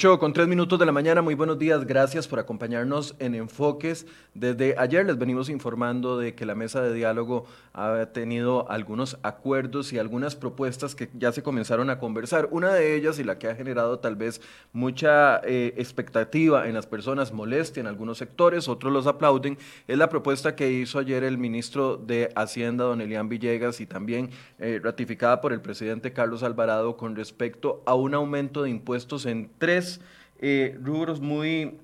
8 con 3 minutos de la mañana, muy buenos días, gracias por acompañarnos en Enfoques. Desde ayer les venimos informando de que la mesa de diálogo ha tenido algunos acuerdos y algunas propuestas que ya se comenzaron a conversar. Una de ellas y la que ha generado tal vez mucha eh, expectativa en las personas, molestia en algunos sectores, otros los aplauden, es la propuesta que hizo ayer el ministro de Hacienda, don Elian Villegas, y también eh, ratificada por el presidente Carlos Alvarado con respecto a un aumento de impuestos en tres eh, rubros muy,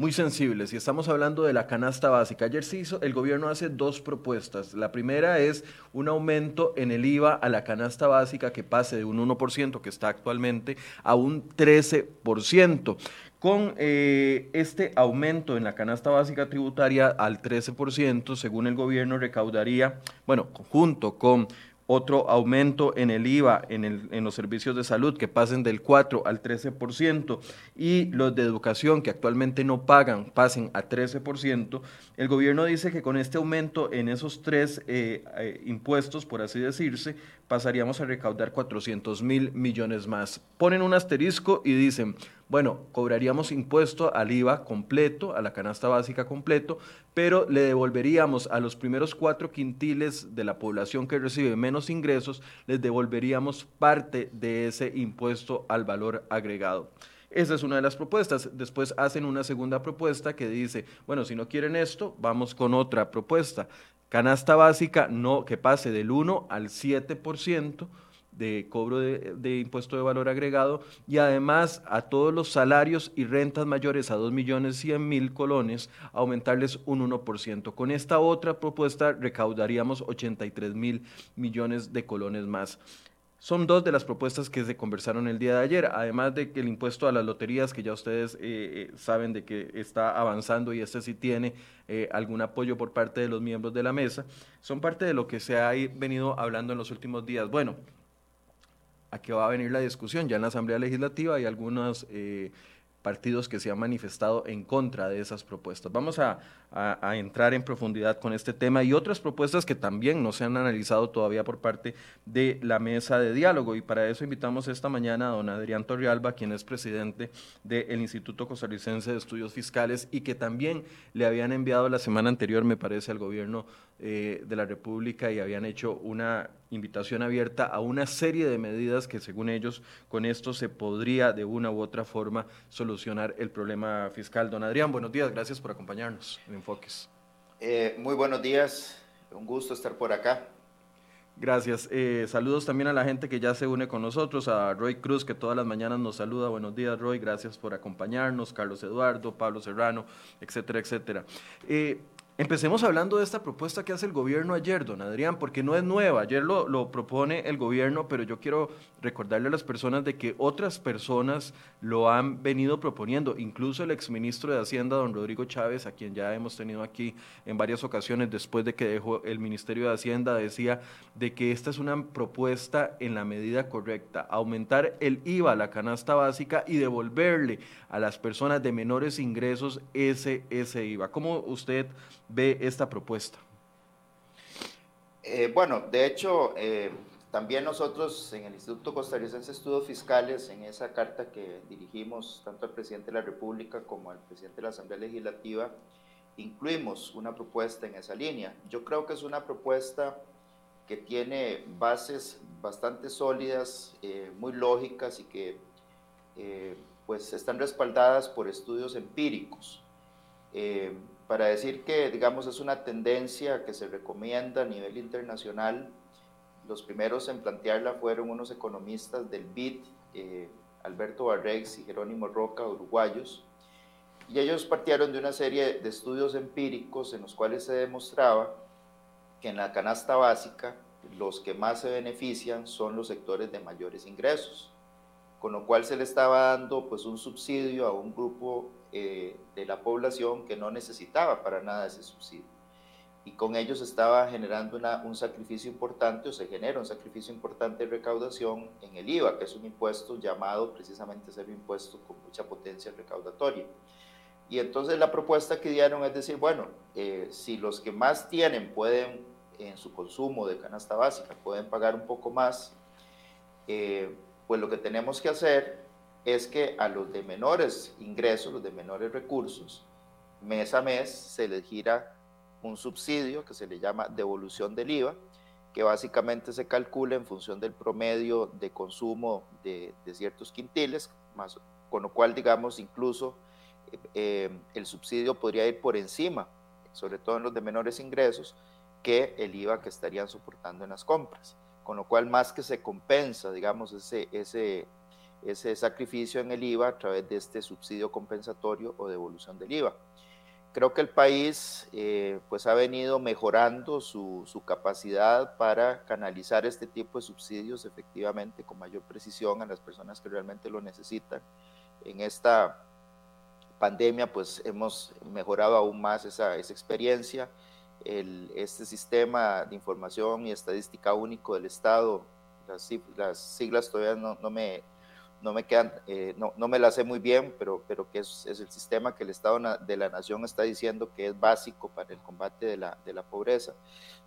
muy sensibles y estamos hablando de la canasta básica. Ayer se hizo, el gobierno hace dos propuestas. La primera es un aumento en el IVA a la canasta básica que pase de un 1% que está actualmente a un 13%. Con eh, este aumento en la canasta básica tributaria al 13%, según el gobierno, recaudaría, bueno, junto con otro aumento en el IVA en, los servicios de salud que pasen del 4 al 13% y los de educación que actualmente no pagan pasen a 13%, el gobierno dice que con este aumento en esos tres eh, eh, impuestos, por así decirse, pasaríamos a recaudar 400 mil millones más. Ponen un asterisco y dicen, bueno, cobraríamos impuesto al IVA completo, a la canasta básica completo, pero le devolveríamos a los primeros cuatro quintiles de la población que recibe menos ingresos, les devolveríamos parte de ese impuesto al valor agregado. Esa es una de las propuestas. Después hacen una segunda propuesta que dice, bueno, si no quieren esto, vamos con otra propuesta. Canasta básica no que pase del 1 al 7% de cobro de, impuesto de valor agregado y además a todos los salarios y rentas mayores a 2 millones 100 mil colones aumentarles un 1%. Con esta otra propuesta recaudaríamos 83 mil millones de colones más. Son dos de las propuestas que se conversaron el día de ayer, además de que el impuesto a las loterías, que ya ustedes eh, eh, saben de que está avanzando y este sí tiene eh, algún apoyo por parte de los miembros de la mesa, son parte de lo que se ha venido hablando en los últimos días. Bueno, a qué va a venir la discusión. Ya en la Asamblea Legislativa hay algunos eh, partidos que se han manifestado en contra de esas propuestas. Vamos a, a, entrar en profundidad con este tema y otras propuestas que también no se han analizado todavía por parte de la mesa de diálogo. Y para eso invitamos esta mañana a don Adrián Torrialba, quien es presidente del Instituto Costarricense de Estudios Fiscales y que también le habían enviado la semana anterior, me parece, al gobierno eh, de la República y habían hecho una invitación abierta a una serie de medidas que según ellos con esto se podría de una u otra forma solucionar el problema fiscal. Don Adrián, buenos días, gracias por acompañarnos. Enfoques. Eh, muy buenos días, un gusto estar por acá. Gracias. Eh, saludos también a la gente que ya se une con nosotros, a Roy Cruz, que todas las mañanas nos saluda. Buenos días, Roy. Gracias por acompañarnos. Carlos Eduardo, Pablo Serrano, etcétera, etcétera. Eh, Empecemos hablando de esta propuesta que hace el gobierno ayer, don Adrián, porque no es nueva. Ayer lo, propone el gobierno, pero yo quiero recordarle a las personas de que otras personas lo han venido proponiendo. Incluso el exministro de Hacienda, don Rodrigo Chávez, a quien ya hemos tenido aquí en varias ocasiones después de que dejó el Ministerio de Hacienda, decía de que esta es una propuesta en la medida correcta. Aumentar el IVA la canasta básica y devolverle a las personas de menores ingresos ese, ese IVA. ¿Cómo usted ve esta propuesta? Eh, bueno, de hecho, eh, también nosotros en el Instituto Costarricense de Estudios Fiscales, en esa carta que dirigimos tanto al presidente de la República como al presidente de la Asamblea Legislativa, incluimos una propuesta en esa línea. Yo creo que es una propuesta que tiene bases bastante sólidas, eh, muy lógicas y que pues están respaldadas por estudios empíricos para decir que, digamos, es una tendencia que se recomienda a nivel internacional. Los primeros en plantearla fueron unos economistas del BID, eh, Alberto Barrex y Jerónimo Roca, uruguayos, y ellos partieron de una serie de estudios empíricos en los cuales se demostraba que en la canasta básica los que más se benefician son los sectores de mayores ingresos, con lo cual se le estaba dando pues un subsidio a un grupo eh, de la población que no necesitaba para nada ese subsidio. Y con ellos estaba generando un sacrificio importante o se genera un sacrificio importante de recaudación en el IVA, que es un impuesto llamado precisamente ser un impuesto con mucha potencia recaudatoria. Y entonces la propuesta que dieron es decir, bueno, eh, si los que más tienen pueden, en su consumo de canasta básica, pueden pagar un poco más, eh, pues lo que tenemos que hacer es que a los de menores ingresos, los de menores recursos, mes a mes se les gira un subsidio que se le llama devolución del IVA, que básicamente se calcula en función del promedio de consumo de, ciertos quintiles, más, con lo cual, digamos, incluso eh, el subsidio podría ir por encima, sobre todo en los de menores ingresos, que el IVA que estarían soportando en las compras. Con lo cual, más que se compensa, digamos, ese, ese, ese sacrificio en el IVA a través de este subsidio compensatorio o devolución del IVA. Creo que el país eh, pues ha venido mejorando su, su, capacidad para canalizar este tipo de subsidios efectivamente con mayor precisión a las personas que realmente lo necesitan. En esta pandemia pues hemos mejorado aún más esa, esa experiencia. El, este sistema de información y estadística único del Estado, las, las siglas todavía no, no me no me quedan, eh, no, no, me la sé muy bien, pero, pero que es, es, el sistema que el Estado de la Nación está diciendo que es básico para el combate de la, de la pobreza.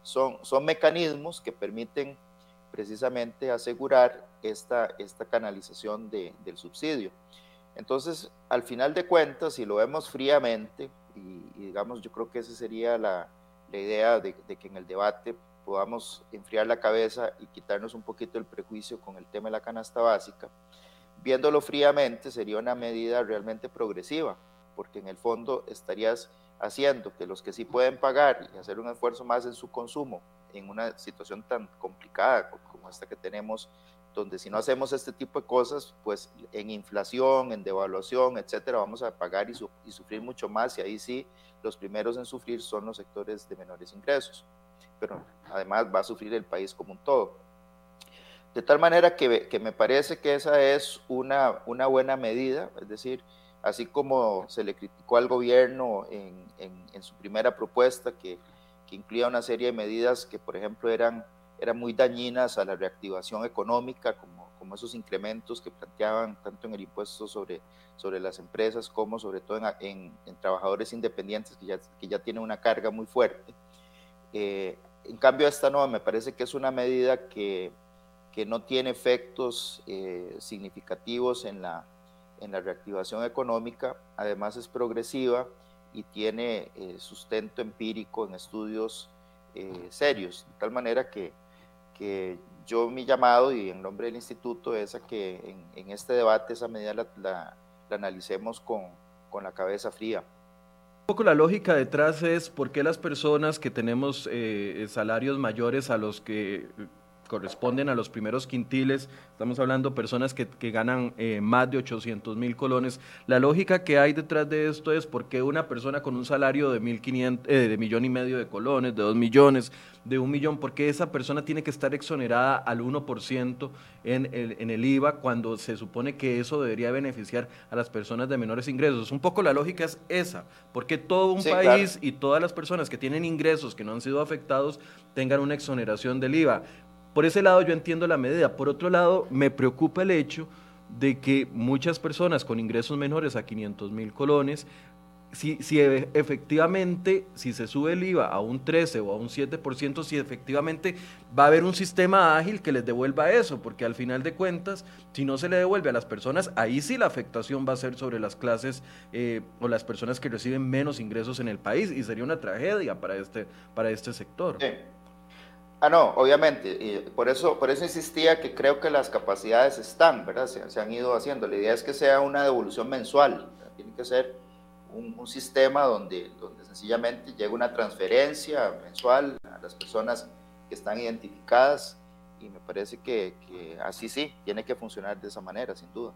Son, son mecanismos que permiten precisamente asegurar esta, esta canalización de, del subsidio. Entonces, al final de cuentas, si lo vemos fríamente, y, digamos, yo creo que esa sería la, la idea de, que en el debate podamos enfriar la cabeza y quitarnos un poquito el prejuicio con el tema de la canasta básica, viéndolo fríamente, sería una medida realmente progresiva, porque en el fondo estarías haciendo que los que sí pueden pagar y hacer un esfuerzo más en su consumo, en una situación tan complicada como esta que tenemos, donde si no hacemos este tipo de cosas, pues en inflación, en devaluación, etcétera, vamos a pagar y, sufrir mucho más, y ahí sí los primeros en sufrir son los sectores de menores ingresos, pero además va a sufrir el país como un todo. De tal manera que, me parece que esa es una, buena medida, es decir, así como se le criticó al gobierno en, su primera propuesta, que, incluía una serie de medidas que, por ejemplo, eran, eran muy dañinas a la reactivación económica, como, como esos incrementos que planteaban tanto en el impuesto sobre, sobre las empresas como sobre todo en, en trabajadores independientes que ya, que ya tienen una carga muy fuerte. Eh, en cambio, esta no, me parece que es una medida que que no tiene efectos eh, significativos en la, en la reactivación económica, además es progresiva y tiene eh, sustento empírico en estudios eh, serios, de tal manera que, que, yo mi llamado y en nombre del instituto es a que en, en este debate esa medida la, la, la analicemos con, con, la cabeza fría. Un poco la lógica detrás es por qué las personas que tenemos salarios mayores a los que corresponden a los primeros quintiles, estamos hablando personas que, que ganan eh, más de 800 mil colones. La lógica que hay detrás de esto es porque una persona con un salario de, 1500, eh, de millón y medio de colones, de dos millones, de un millón, porque esa persona tiene que estar exonerada al 1% en el, en el IVA cuando se supone que eso debería beneficiar a las personas de menores ingresos. Un poco la lógica es esa, porque todo un país y todas las personas que tienen ingresos que no han sido afectados tengan una exoneración del IVA. Por ese lado yo entiendo la medida. Por otro lado, me preocupa el hecho de que muchas personas con ingresos menores a 500 mil colones, si, si, e, efectivamente, si se sube el IVA a un 13 o a un 7%, si efectivamente va a haber un sistema ágil que les devuelva eso, porque al final de cuentas, si no se le devuelve a las personas, ahí sí la afectación va a ser sobre las clases eh, o las personas que reciben menos ingresos en el país y sería una tragedia para este, para este sector. Ah, no, obviamente, y por, eso, por eso insistía que creo que las capacidades están, ¿verdad? Se, se han ido haciendo. La idea es que sea una devolución mensual, tiene que ser un, un, sistema donde, donde sencillamente llegue una transferencia mensual a las personas que están identificadas y me parece que, que así sí, tiene que funcionar de esa manera, sin duda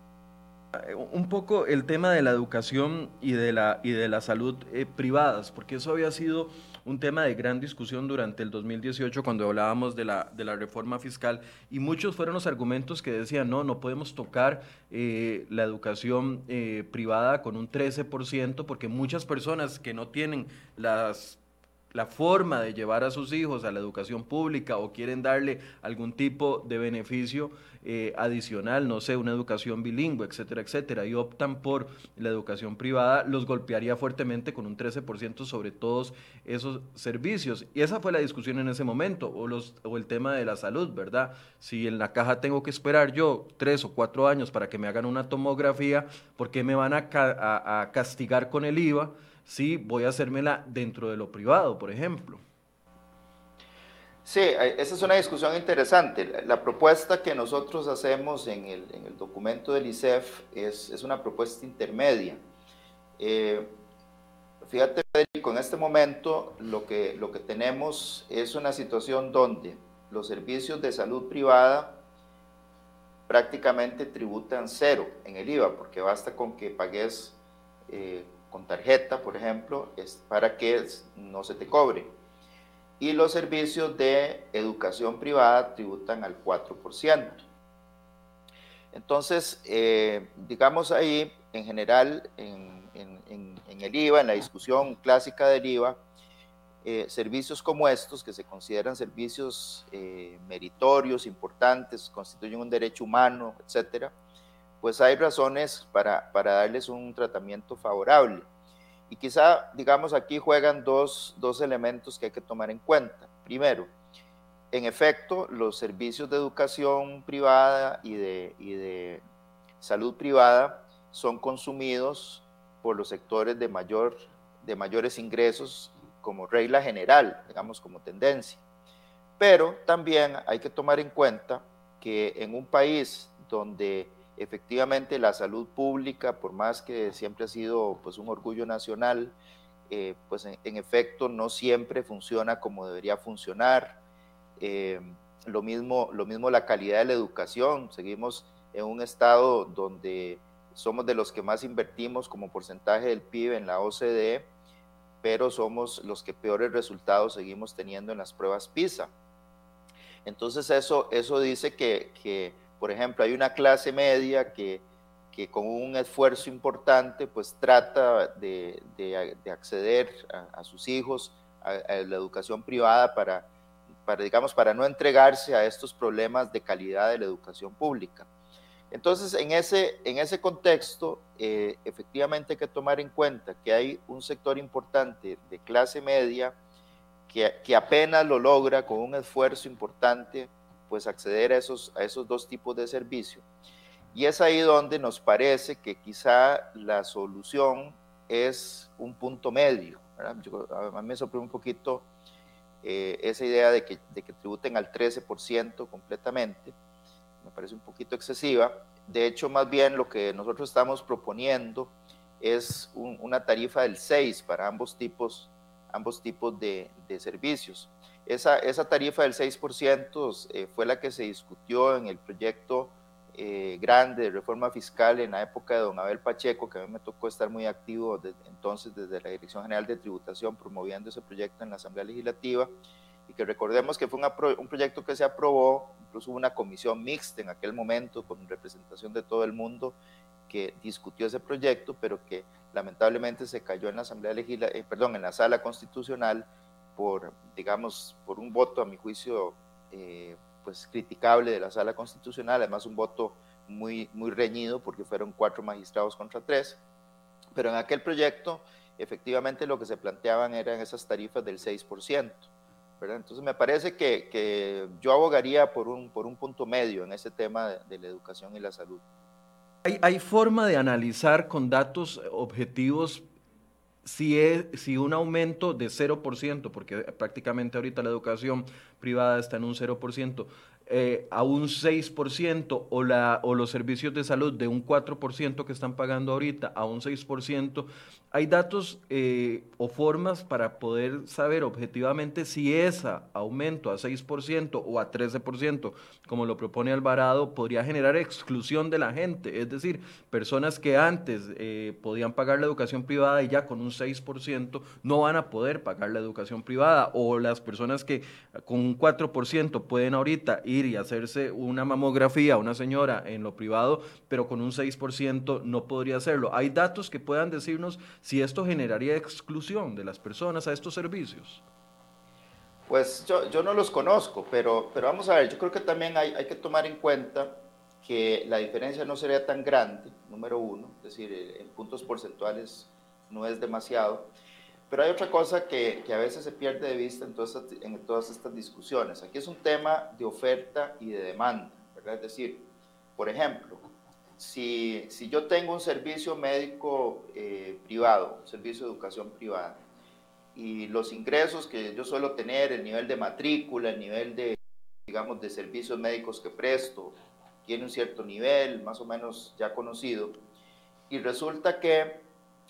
un poco el tema de la educación y de la, y de la salud eh, privadas, porque eso había sido un tema de gran discusión durante el 2018 cuando hablábamos de la, de la reforma fiscal y muchos fueron los argumentos que decían, no, no podemos tocar eh, la educación eh, privada con un 13% porque muchas personas que no tienen las la forma de llevar a sus hijos a la educación pública o quieren darle algún tipo de beneficio eh, adicional, no sé, una educación bilingüe, etcétera, etcétera, y optan por la educación privada, los golpearía fuertemente con un 13% sobre todos esos servicios. Y esa fue la discusión en ese momento, o, los, o el tema de la salud, ¿verdad? Si en la caja tengo que esperar yo tres o cuatro años para que me hagan una tomografía, ¿por qué me van a, a castigar con el IVA? Si voy a hacérmela dentro de lo privado, por ejemplo. Sí, esa es una discusión interesante. La propuesta que nosotros hacemos en el, documento del ICEF es, es una propuesta intermedia. Eh, fíjate, Federico, en este momento lo que, lo que tenemos es una situación donde los servicios de salud privada prácticamente tributan cero en el IVA, porque basta con que pagues eh, con tarjeta, por ejemplo, es para que no se te cobre. Y los servicios de educación privada tributan al 4%. Entonces, eh, digamos ahí, en general, en, el IVA, en la discusión clásica del IVA, eh, servicios como estos, que se consideran servicios eh, meritorios, importantes, constituyen un derecho humano, etcétera, pues hay razones para, para darles un tratamiento favorable. Y quizá, digamos, aquí juegan dos, dos elementos que hay que tomar en cuenta. Primero, en efecto, los servicios de educación privada y de, y de salud privada son consumidos por los sectores de, mayor, de mayores ingresos como regla general, digamos como tendencia. Pero también hay que tomar en cuenta que en un país donde efectivamente la salud pública, por más que siempre ha sido pues, un orgullo nacional, eh, pues en, efecto no siempre funciona como debería funcionar. Eh, lo, mismo, lo mismo la calidad de la educación. Seguimos en un estado donde somos de los que más invertimos como porcentaje del PIB en la OCDE, pero somos los que peores resultados seguimos teniendo en las pruebas PISA. Entonces eso, eso dice que, que por ejemplo, hay una clase media que, que con un esfuerzo importante pues trata de, de, acceder a, sus hijos a, la educación privada para, para, digamos, para no entregarse a estos problemas de calidad de la educación pública. Entonces, en ese, en ese contexto, eh, efectivamente hay que tomar en cuenta que hay un sector importante de clase media que, que apenas lo logra con un esfuerzo importante pues acceder a esos, a esos dos tipos de servicio. Y es ahí donde nos parece que quizá la solución es un punto medio. mí me sorprende un poquito eh, esa idea de que, de que tributen al 13% completamente. Me parece un poquito excesiva. De hecho, más bien lo que nosotros estamos proponiendo es una tarifa del 6 para ambos tipos, ambos tipos de servicios. Esa, esa tarifa del 6% eh, fue la que se discutió en el proyecto eh, grande de reforma fiscal en la época de don Abel Pacheco, que a mí me tocó estar muy activo entonces desde la Dirección General de Tributación promoviendo ese proyecto en la Asamblea Legislativa. Y que recordemos que fue un proyecto que se aprobó, incluso hubo una comisión mixta en aquel momento con representación de todo el mundo que discutió ese proyecto, pero que lamentablemente se cayó en la Asamblea Legislativa, eh, perdón, en la Sala Constitucional por, digamos, por un voto, a mi juicio, eh, pues criticable de la Sala Constitucional, además un voto muy, muy reñido porque fueron cuatro magistrados contra tres, pero en aquel proyecto efectivamente lo que se planteaban eran esas tarifas del 6%. ¿verdad? Entonces me parece que, que, yo abogaría por un, por un punto medio en ese tema de, de la educación y la salud. ¿Hay, ¿Hay, forma de analizar con datos objetivos si, es, si un aumento de 0%, porque prácticamente ahorita la educación privada está en un 0%, eh, a un 6% o, la, o los servicios de salud de un 4% que están pagando ahorita a un 6%, hay datos eh, o formas para poder saber objetivamente si ese aumento a 6% o a 13%, como lo propone Alvarado, podría generar exclusión de la gente, es decir, personas que antes eh, podían pagar la educación privada y ya con un 6% no van a poder pagar la educación privada, o las personas que con un 4% pueden ahorita ir y hacerse una mamografía una señora en lo privado, pero con un 6% no podría hacerlo. Hay datos que puedan decirnos si esto generaría exclusión de las personas a estos servicios. Pues yo, yo no los conozco, pero, pero vamos a ver, yo creo que también hay, hay que tomar en cuenta que la diferencia no sería tan grande, número uno, es decir, en puntos porcentuales no es demasiado. Pero hay otra cosa que, que a veces se pierde de vista en todas, en todas estas discusiones. Aquí es un tema de oferta y de demanda, ¿verdad? Es decir, por ejemplo, si, si yo tengo un servicio médico eh, privado, servicio de educación privada, y los ingresos que yo suelo tener, el nivel de matrícula, el nivel de, digamos, de servicios médicos que presto, tiene un cierto nivel, más o menos ya conocido, y resulta que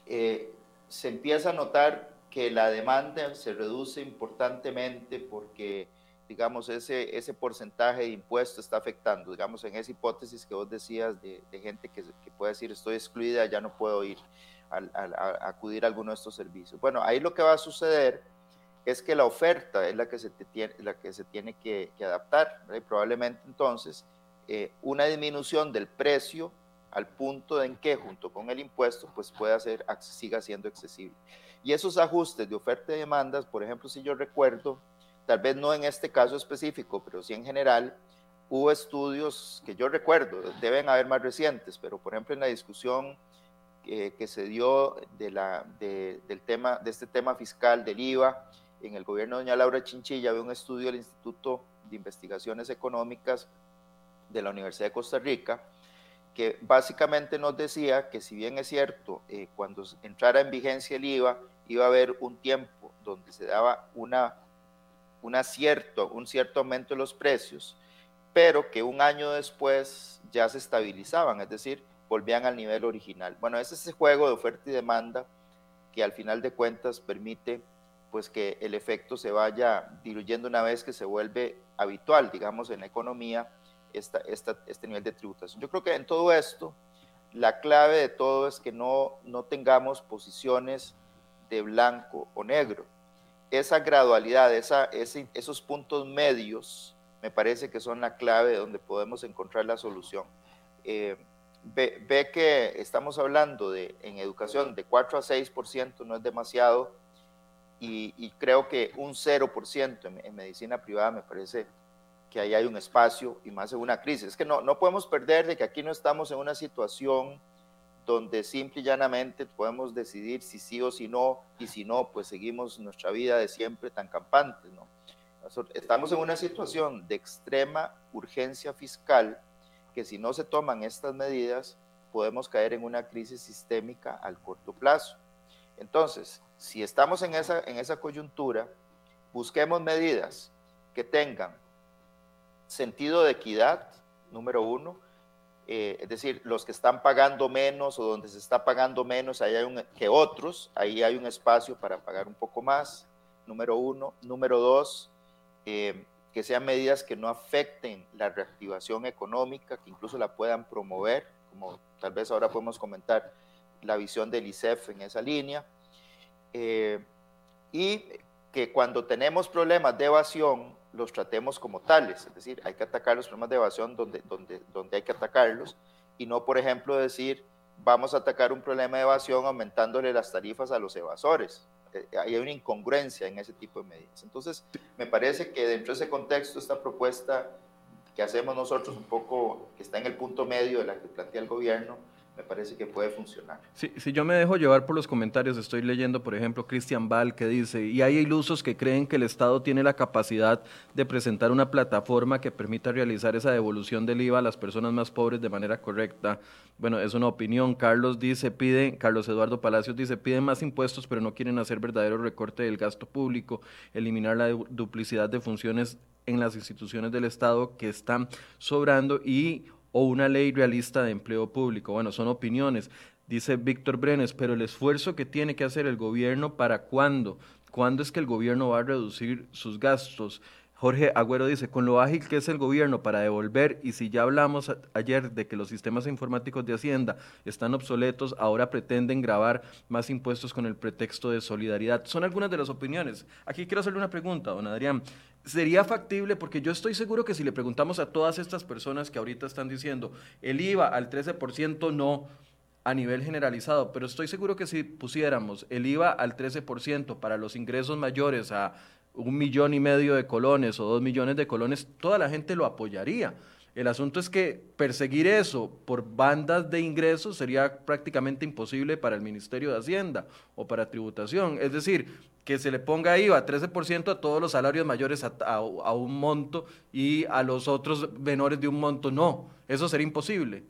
eh, se empieza a notar que la demanda se reduce importantemente porque, digamos, ese, ese porcentaje de impuestos está afectando, digamos, en esa hipótesis que vos decías de, gente que, que, puede decir estoy excluida, ya no puedo ir a, acudir a alguno de estos servicios. Bueno, ahí lo que va a suceder es que la oferta es la que se, tiene, la que, se tiene que, adaptar, probablemente entonces eh, una disminución del precio al punto en que junto con el impuesto pues pueda ser, siga siendo accesible. Y esos ajustes de oferta y demandas, por ejemplo, si yo recuerdo, tal vez no en este caso específico, pero sí en general, hubo estudios que yo recuerdo, deben haber más recientes, pero por ejemplo en la discusión que se dio de del tema, de este tema fiscal del IVA, en el gobierno de doña Laura Chinchilla había un estudio del Instituto de Investigaciones Económicas de la Universidad de Costa Rica, que básicamente nos decía que si bien es cierto, eh, cuando entrara en vigencia el IVA, iba a haber un tiempo donde se daba una, una cierto, un cierto aumento de los precios, pero que un año después ya se estabilizaban, es decir, volvían al nivel original. Bueno, es ese juego de oferta y demanda que al final de cuentas permite pues que el efecto se vaya diluyendo una vez que se vuelve habitual, digamos, en la economía esta, este nivel de tributación. Yo creo que en todo esto, la clave de todo es que no, no tengamos posiciones de blanco o negro. Esa gradualidad, esos puntos medios, me parece que son la clave de donde podemos encontrar la solución. Eh, ve, que estamos hablando de, en educación de 4 a 6%, no es demasiado, y, creo que un 0% en, en medicina privada me parece que ahí hay un espacio y más en una crisis. Es que no, no podemos perder de que aquí no estamos en una situación donde simple y llanamente podemos decidir si sí o si no, y si no, pues seguimos nuestra vida de siempre tan campante. ¿no? Estamos en una situación de extrema urgencia fiscal que si no se toman estas medidas, podemos caer en una crisis sistémica al corto plazo. Entonces, si estamos en esa, en esa coyuntura, busquemos medidas que tengan sentido de equidad, número uno, eh, es decir, los que están pagando menos o donde se está pagando menos ahí hay que otros, ahí hay un espacio para pagar un poco más, número uno. Número dos, eh, que sean medidas que no afecten la reactivación económica, que incluso la puedan promover, como tal vez ahora podemos comentar la visión del ICEF en esa línea. Eh, y que cuando tenemos problemas de evasión, los tratemos como tales, es decir, hay que atacar los problemas de evasión donde, donde, donde hay que atacarlos y no, por ejemplo, decir, vamos a atacar un problema de evasión aumentándole las tarifas a los evasores. Eh, hay una incongruencia en ese tipo de medidas. Entonces, me parece que dentro de ese contexto, esta propuesta que hacemos nosotros un poco, que está en el punto medio de la que plantea el gobierno, me parece que puede funcionar. Si, si yo me dejo llevar por los comentarios, estoy leyendo, por ejemplo, Cristian Val que dice, y hay ilusos que creen que el Estado tiene la capacidad de presentar una plataforma que permita realizar esa devolución del IVA a las personas más pobres de manera correcta. Bueno, es una opinión. Carlos dice, pide, Carlos Eduardo Palacios dice, piden más impuestos, pero no quieren hacer verdadero recorte del gasto público, eliminar la duplicidad de funciones en las instituciones del Estado que están sobrando y o una ley realista de empleo público. Bueno, son opiniones. Dice Víctor Brenes, pero el esfuerzo que tiene que hacer el gobierno para cuándo, cuándo es que el gobierno va a reducir sus gastos. Jorge Agüero dice, con lo ágil que es el gobierno para devolver, y si ya hablamos ayer de que los sistemas informáticos de Hacienda están obsoletos, ahora pretenden grabar más impuestos con el pretexto de solidaridad. Son algunas de las opiniones. Aquí quiero hacerle una pregunta, don Adrián. ¿Sería factible? Porque yo estoy seguro que si le preguntamos a todas estas personas que ahorita están diciendo el IVA al 13% no a nivel generalizado, pero estoy seguro que si pusiéramos el IVA al 13% para los ingresos mayores a un millón y medio de colones o dos millones de colones, toda la gente lo apoyaría. El asunto es que perseguir eso por bandas de ingresos sería prácticamente imposible para el Ministerio de Hacienda o para tributación. Es decir, que se le ponga IVA 13% a todos los salarios mayores a, un monto y a los otros menores de un monto no. Eso sería imposible.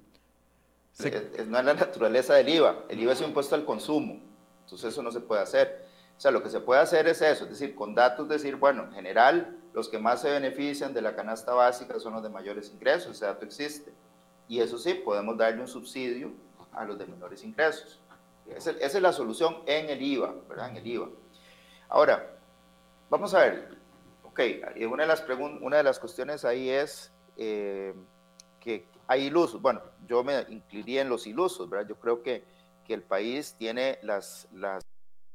no es la naturaleza del IVA. El IVA es un impuesto al consumo. Entonces eso no se puede hacer. O sea, lo que se puede hacer es eso, es decir, con datos decir, bueno, en general, los que más se benefician de la canasta básica son los de mayores ingresos, ese dato existe. Y eso sí, podemos darle un subsidio a los de menores ingresos. Esa, es la solución en el IVA, ¿verdad? En el IVA. Ahora, vamos a ver, ok, una de las, una de las cuestiones ahí es eh, que hay ilusos. Bueno, yo me incluiría en los ilusos, ¿verdad? Yo creo que, que el país tiene las, las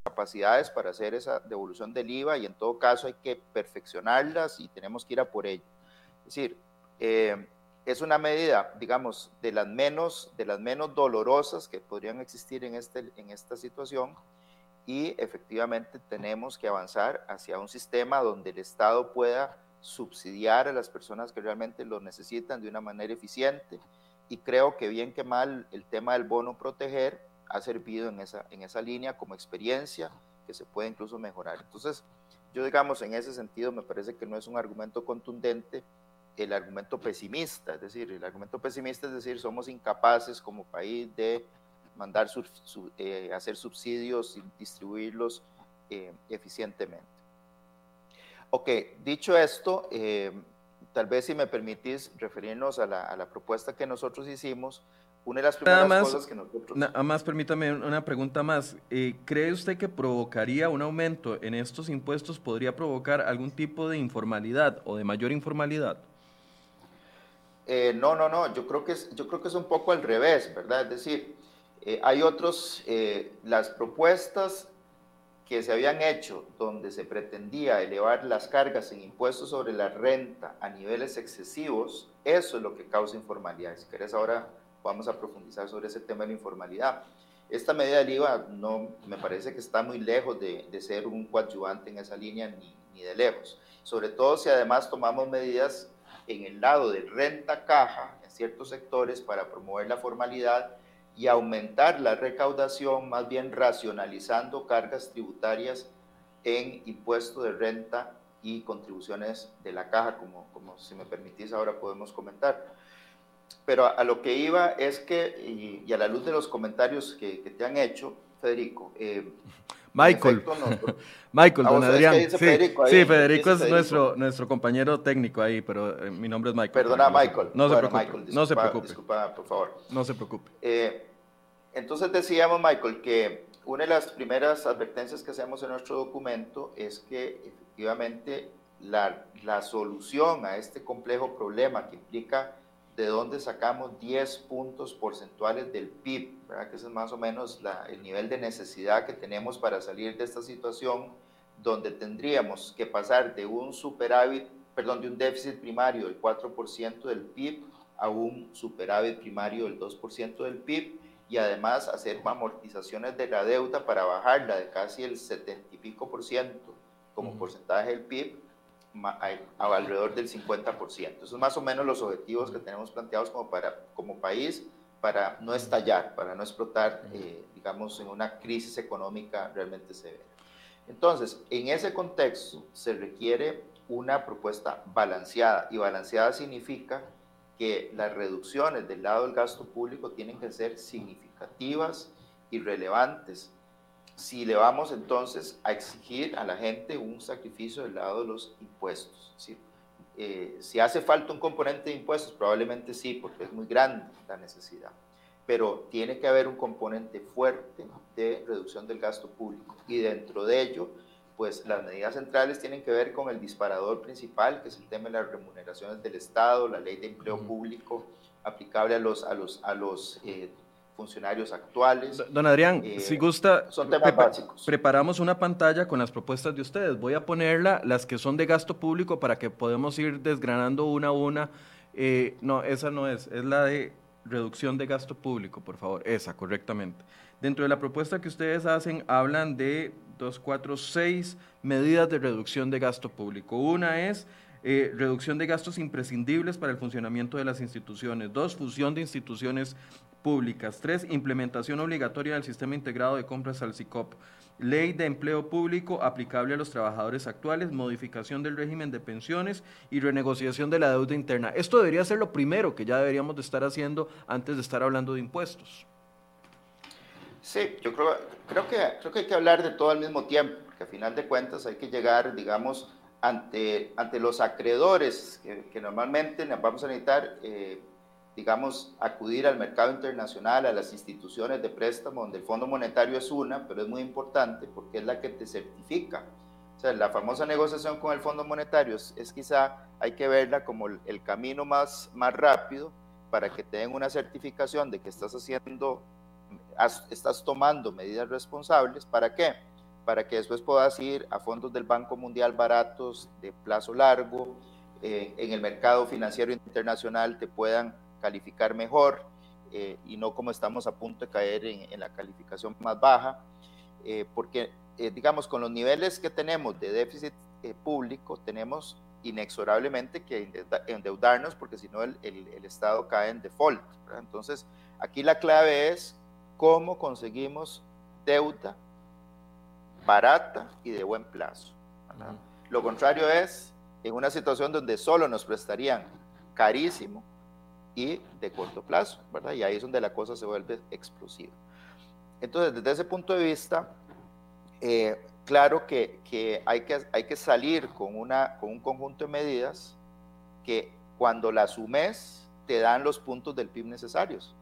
capacidades para hacer esa devolución del IVA y en todo caso hay que perfeccionarlas y tenemos que ir a por ello. Es decir, eh, es una medida, digamos, de las menos, de las menos dolorosas que podrían existir en, este, en esta situación y efectivamente tenemos que avanzar hacia un sistema donde el Estado pueda subsidiar a las personas que realmente lo necesitan de una manera eficiente y creo que bien que mal el tema del bono proteger ha servido en esa, en esa línea como experiencia que se puede incluso mejorar. Entonces, yo digamos, en ese sentido me parece que no es un argumento contundente el argumento pesimista, es decir, el argumento pesimista es decir, somos incapaces como país de mandar, eh, hacer subsidios y distribuirlos eh, eficientemente. Ok, dicho esto, eh, tal vez si me permitís referirnos a la, a la propuesta que nosotros hicimos, una de las primeras más, cosas que nosotros... Nada más permítame una pregunta más. Eh, ¿Cree usted que provocaría un aumento en estos impuestos, podría provocar algún tipo de informalidad o de mayor informalidad? Eh, no, no, no. Yo creo, que es, yo creo que es un poco al revés, ¿verdad? Es decir, eh, hay otros, las propuestas que se habían hecho donde se pretendía elevar las cargas en impuestos sobre la renta a niveles excesivos, eso es lo que causa informalidad. Si querés ahora vamos a profundizar sobre ese tema de la informalidad. Esta medida del IVA no, me parece que está muy lejos de, de ser un coadyuvante en esa línea ni, ni, de lejos. Sobre todo si además tomamos medidas en el lado de renta caja en ciertos sectores para promover la formalidad y aumentar la recaudación, más bien racionalizando cargas tributarias en impuesto de renta y contribuciones de la caja, como, como si me permitís ahora podemos comentar pero a, lo que iba es que, y, a la luz de los comentarios que, te han hecho, Federico. Eh, Michael, Michael, don Adrián. Sí, Federico, sí, Federico es, nuestro, nuestro compañero técnico ahí, pero eh, mi nombre es Michael. Perdona, Michael. No se preocupe. Michael, no se preocupe. Disculpa, por favor. No se preocupe. Eh, entonces decíamos, Michael, que una de las primeras advertencias que hacemos en nuestro documento es que efectivamente la, la solución a este complejo problema que implica de dónde sacamos 10 puntos porcentuales del PIB, ¿verdad? que ese es más o menos el nivel de necesidad que tenemos para salir de esta situación, donde tendríamos que pasar de un superávit, perdón, de un déficit primario del 4% del PIB a un superávit primario del 2% del PIB y además hacer amortizaciones de la deuda para bajarla de casi el 70 y pico por ciento como porcentaje del PIB alrededor del 50%. Esos son más o menos los objetivos que tenemos planteados como, para, como país para no estallar, para no explotar, eh, digamos, en una crisis económica realmente severa. Entonces, en ese contexto se requiere una propuesta balanceada y balanceada significa que las reducciones del lado del gasto público tienen que ser significativas y relevantes si le vamos entonces a exigir a la gente un sacrificio del lado de los impuestos. Eh, si hace falta un componente de impuestos, probablemente sí, porque es muy grande la necesidad, pero tiene que haber un componente fuerte de reducción del gasto público y dentro de ello, pues las medidas centrales tienen que ver con el disparador principal, que es el tema de las remuneraciones del Estado, la ley de empleo público aplicable a los, a los, a los eh, funcionarios actuales. Don Adrián, eh, si gusta, preparamos una pantalla con las propuestas de ustedes. Voy a ponerla, las que son de gasto público, para que podamos ir desgranando una a una. Eh, no, esa no es, es la de reducción de gasto público, por favor, esa, correctamente. Dentro de la propuesta que ustedes hacen, hablan de dos, cuatro, seis medidas de reducción de gasto público. Una es eh, reducción de gastos imprescindibles para el funcionamiento de las instituciones. Dos, fusión de instituciones públicas. Tres, implementación obligatoria del sistema integrado de compras al SICOP. Ley de empleo público aplicable a los trabajadores actuales, modificación del régimen de pensiones y renegociación de la deuda interna. Esto debería ser lo primero que ya deberíamos de estar haciendo antes de estar hablando de impuestos. Sí, yo creo, creo, que, creo que hay que hablar de todo al mismo tiempo, porque a final de cuentas hay que llegar, digamos, ante, ante los acreedores que, normalmente vamos a necesitar, eh, digamos, acudir al mercado internacional, a las instituciones de préstamo, donde el Fondo Monetario es una, pero es muy importante porque es la que te certifica. O sea, la famosa negociación con el Fondo Monetario es, quizá, hay que verla como el, camino más, más rápido para que te den una certificación de que estás haciendo, estás tomando medidas responsables. ¿Para qué? para que después puedas ir a fondos del Banco Mundial baratos de plazo largo, eh, en el mercado financiero internacional te puedan calificar mejor eh, y no como estamos a punto de caer en, la calificación más baja, eh, porque digamos con los niveles que tenemos de déficit público tenemos inexorablemente que endeudarnos porque si no el, el, Estado cae en default. Entonces aquí la clave es cómo conseguimos deuda barata y de buen plazo. Lo contrario es en una situación donde solo nos prestarían carísimo y de corto plazo, ¿verdad? Y ahí es donde la cosa se vuelve explosiva. Entonces, desde ese punto de vista, eh, claro que, hay que hay que salir con, una, con un conjunto de medidas que cuando las sumes te dan los puntos del PIB necesarios.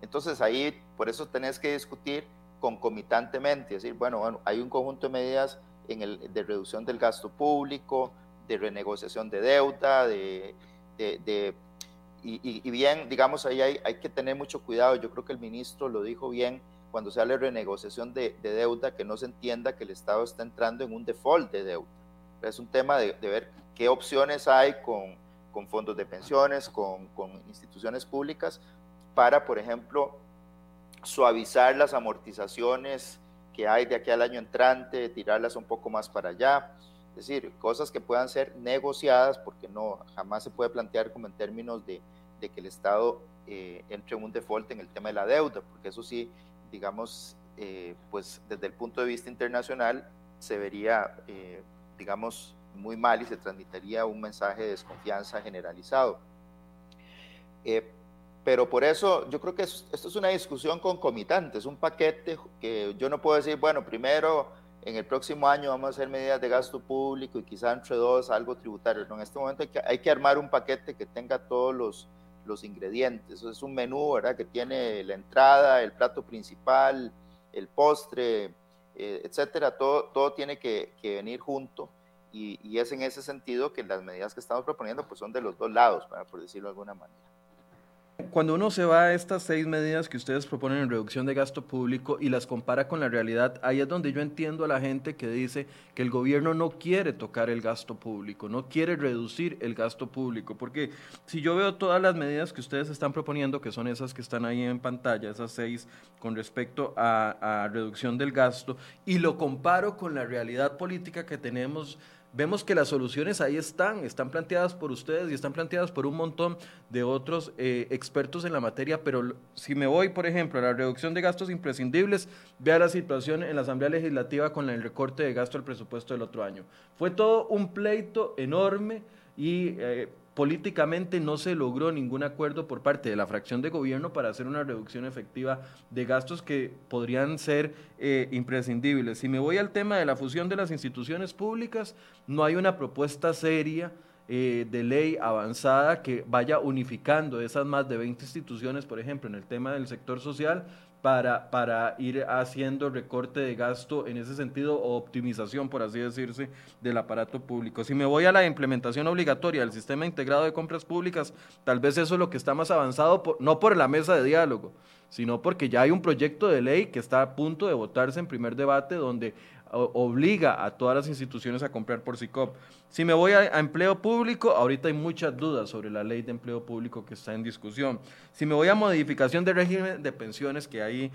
Entonces ahí, por eso tenés que discutir concomitantemente, decir, bueno, hay un conjunto de medidas en el, de reducción del gasto público, de renegociación de deuda, de, de, y, bien, digamos, ahí hay, hay, que tener mucho cuidado, yo creo que el ministro lo dijo bien cuando se habla de renegociación de, deuda, que no se entienda que el Estado está entrando en un default de deuda. Es un tema de, ver qué opciones hay con, con fondos de pensiones, con, con instituciones públicas, para, por ejemplo, suavizar las amortizaciones que hay de aquí al año entrante, tirarlas un poco más para allá. Es decir, cosas que puedan ser negociadas, porque no jamás se puede plantear como en términos de, que el Estado eh, entre en un default en el tema de la deuda, porque eso sí, digamos, eh, pues desde el punto de vista internacional se vería, eh, digamos, muy mal y se transmitiría un mensaje de desconfianza generalizado. Pero por eso yo creo que esto es una discusión concomitante, es un paquete que yo no puedo decir, bueno, primero en el próximo año vamos a hacer medidas de gasto público y quizá entre dos algo tributario. No, en este momento hay que, hay armar un paquete que tenga todos los, ingredientes. Es un menú, ¿verdad? Que tiene la entrada, el plato principal, el postre, eh, etcétera. Todo, todo tiene que, venir junto. Y, es en ese sentido que las medidas que estamos proponiendo pues son de los dos lados, por decirlo de alguna manera. Cuando uno se va a estas seis medidas que ustedes proponen en reducción de gasto público y las compara con la realidad, ahí es donde yo entiendo a la gente que dice que el gobierno no quiere tocar el gasto público, no quiere reducir el gasto público, porque si yo veo todas las medidas que ustedes están proponiendo, que son esas que están ahí en pantalla, esas seis con respecto a, a reducción del gasto, y lo comparo con la realidad política que tenemos, vemos que las soluciones ahí están, están planteadas por ustedes y están planteadas por un montón de otros eh, expertos en la materia, pero si me voy, por ejemplo, a la reducción de gastos imprescindibles, vea la situación en la Asamblea Legislativa con el recorte de gasto del presupuesto del otro año. Fue todo un pleito enorme y eh, políticamente no se logró ningún acuerdo por parte de la fracción de gobierno para hacer una reducción efectiva de gastos que podrían ser eh, imprescindibles. Si me voy al tema de la fusión de las instituciones públicas, no hay una propuesta seria eh, de ley avanzada que vaya unificando esas más de 20 instituciones, por ejemplo, en el tema del sector social, para, para ir haciendo recorte de gasto en ese sentido o optimización, por así decirse, del aparato público. Si me voy a la implementación obligatoria del sistema integrado de compras públicas, tal vez eso es lo que está más avanzado, no por la mesa de diálogo, sino porque ya hay un proyecto de ley que está a punto de votarse en primer debate donde obliga a todas las instituciones a comprar por SICOP. Si me voy a, empleo público, ahorita hay muchas dudas sobre la ley de empleo público que está en discusión. Si me voy a modificación de régimen de pensiones, que ahí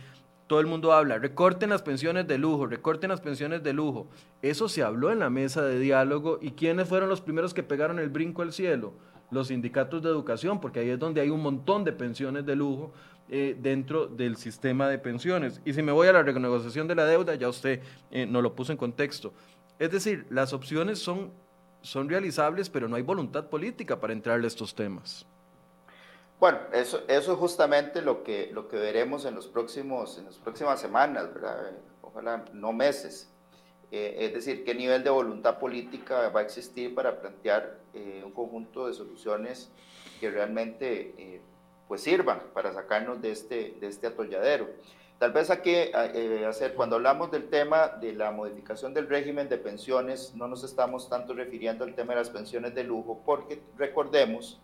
todo el mundo habla, recorten las pensiones de lujo, recorten las pensiones de lujo. Eso se habló en la mesa de diálogo y ¿quiénes fueron los primeros que pegaron el brinco al cielo? Los sindicatos de educación, porque ahí es donde hay un montón de pensiones de lujo eh, dentro del sistema de pensiones. Y si me voy a la renegociación de la deuda, ya usted eh, nos lo puso en contexto. Es decir, las opciones son, son realizables, pero no hay voluntad política para entrarle a estos temas. Bueno, eso, eso es justamente lo que, lo que veremos en, los próximos, en las próximas semanas, ¿verdad? Ojalá no meses. Eh, es decir, qué nivel de voluntad política va a existir para plantear eh, un conjunto de soluciones que realmente eh, pues sirvan para sacarnos de este, de este atolladero. Tal vez aquí hacer, cuando hablamos del tema de la modificación del régimen de pensiones, no nos estamos tanto refiriendo al tema de las pensiones de lujo, porque recordemos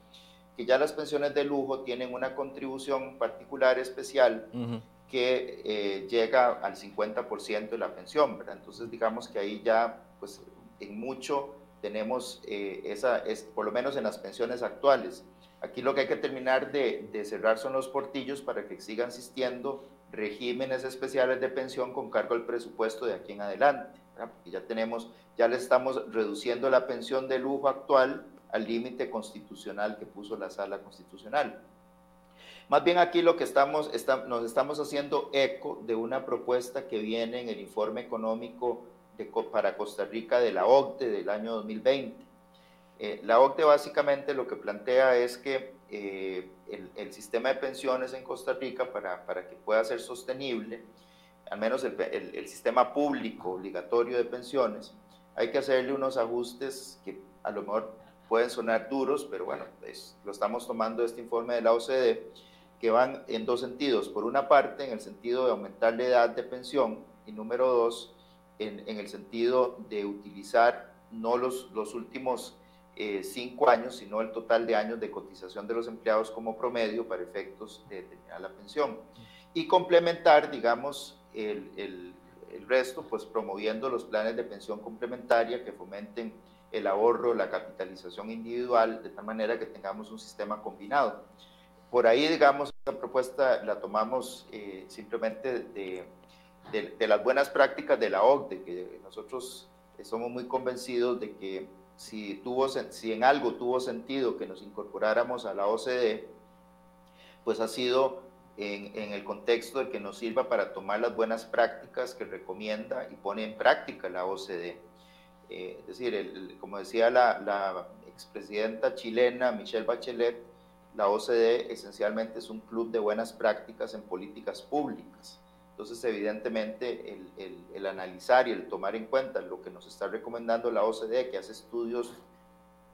que ya las pensiones de lujo tienen una contribución particular especial que eh, llega al 50% de la pensión, ¿verdad? Entonces digamos que ahí ya, pues en mucho tenemos eh, esa, es, por lo menos en las pensiones actuales. Aquí lo que hay que terminar de, cerrar son los portillos para que sigan existiendo regímenes especiales de pensión con cargo al presupuesto de aquí en adelante. Porque ya tenemos, ya le estamos reduciendo la pensión de lujo actual al límite constitucional que puso la sala constitucional. Más bien aquí lo que estamos, nos estamos haciendo eco de una propuesta que viene en el informe económico para Costa Rica de la OCDE del año 2020. Eh, la OCDE básicamente lo que plantea es que eh, el, sistema de pensiones en Costa Rica, para, para que pueda ser sostenible, al menos el, el, sistema público obligatorio de pensiones, hay que hacerle unos ajustes que a lo mejor pueden sonar duros, pero bueno, lo estamos tomando este informe de la OCDE, que van en dos sentidos. Por una parte, en el sentido de aumentar la edad de pensión, y número dos, en, en el sentido de utilizar no los, los últimos eh, cinco años, sino el total de años de cotización de los empleados como promedio para efectos de determinar la pensión. Y complementar, digamos, el, el, el resto, pues promoviendo los planes de pensión complementaria que fomenten el ahorro, la capitalización individual, de tal manera que tengamos un sistema combinado. Por ahí, digamos, esta propuesta la tomamos eh, simplemente de, de, las buenas prácticas de la OCDE, que nosotros somos muy convencidos de que si, tuvo, si en algo tuvo sentido que nos incorporáramos a la OCDE, pues ha sido en, en, el contexto de que nos sirva para tomar las buenas prácticas que recomienda y pone en práctica la OCDE. Eh, es decir, como decía la, expresidenta chilena Michelle Bachelet, la OCDE esencialmente es un club de buenas prácticas en políticas públicas. Entonces, evidentemente, el, analizar y el tomar en cuenta lo que nos está recomendando la OCDE, que hace estudios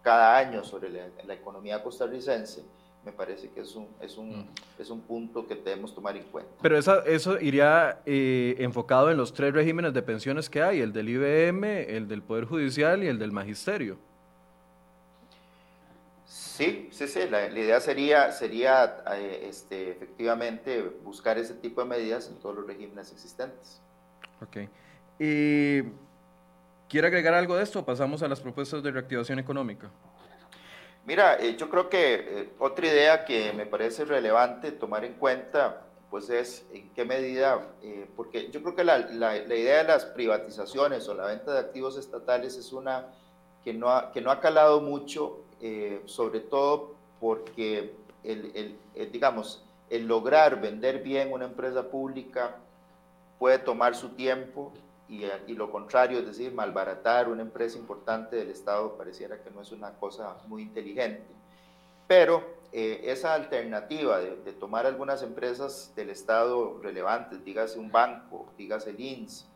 cada año sobre la economía costarricense, me parece que es un, es un, mm. es un punto que debemos tomar en cuenta. Pero esa, eso iría eh, enfocado en los tres regímenes de pensiones que hay, el del IBM, el del Poder Judicial y el del Magisterio. Sí, sí, sí, la, idea sería, sería eh, este, efectivamente buscar ese tipo de medidas en todos los regímenes existentes. Ok. ¿Y quiere agregar algo de esto? Pasamos a las propuestas de reactivación económica. Mira, eh, yo creo que eh, otra idea que me parece relevante tomar en cuenta, pues es en qué medida, eh, porque yo creo que la, la, idea de las privatizaciones o la venta de activos estatales es una que no ha, que no ha calado mucho, sobre todo porque el, digamos, el lograr vender bien una empresa pública puede tomar su tiempo y, lo contrario, es decir, malbaratar una empresa importante del Estado pareciera que no es una cosa muy inteligente. Pero eh, esa alternativa de, tomar algunas empresas del Estado relevantes, dígase un banco, dígase el INS,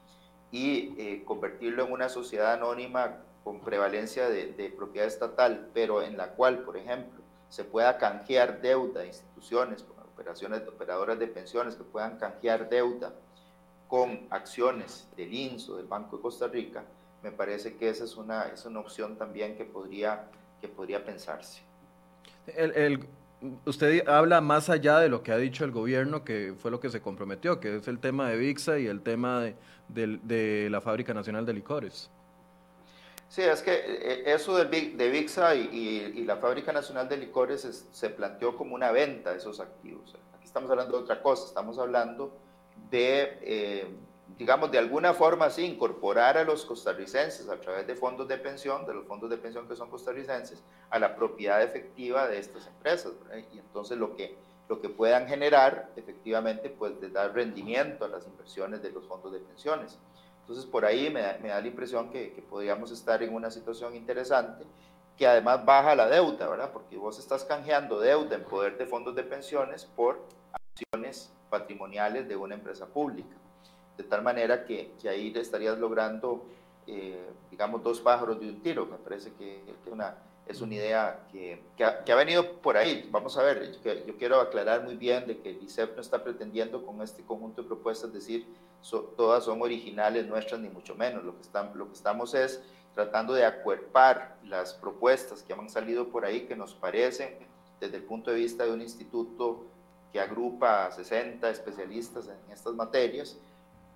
y eh, convertirlo en una sociedad anónima con prevalencia de, de, propiedad estatal, pero en la cual, por ejemplo, se pueda canjear deuda, instituciones, operaciones, operadoras de pensiones que puedan canjear deuda con acciones del INSO, del Banco de Costa Rica, me parece que esa es una, es una opción también que podría, que podría pensarse. El, usted habla más allá de lo que ha dicho el gobierno, que fue lo que se comprometió, que es el tema de VIXA y el tema de, la Fábrica Nacional de Licores. Sí, es que eh, eso de, VIXA y, la Fábrica Nacional de Licores se planteó como una venta de esos activos. Aquí estamos hablando de otra cosa, estamos hablando de eh, digamos, de alguna forma sí, incorporar a los costarricenses a través de fondos de pensión, de los fondos de pensión que son costarricenses, a la propiedad efectiva de estas empresas. Y entonces lo que, lo que puedan generar, efectivamente, pues de dar rendimiento a las inversiones de los fondos de pensiones. Entonces por ahí me da, me da la impresión que, que, podríamos estar en una situación interesante que además baja la deuda, ¿verdad? Porque vos estás canjeando deuda en poder de fondos de pensiones por acciones patrimoniales de una empresa pública de tal manera que, que ahí estarías logrando, eh, digamos, dos pájaros de un tiro. Me parece que, una, es una idea que, que, ha, venido por ahí. Vamos a ver, yo, quiero aclarar muy bien de que el ICEP no está pretendiendo con este conjunto de propuestas decir todas son originales nuestras, ni mucho menos. Lo que, están, lo que estamos es tratando de acuerpar las propuestas que han salido por ahí que nos parecen desde el punto de vista de un instituto que agrupa a 60 especialistas en estas materias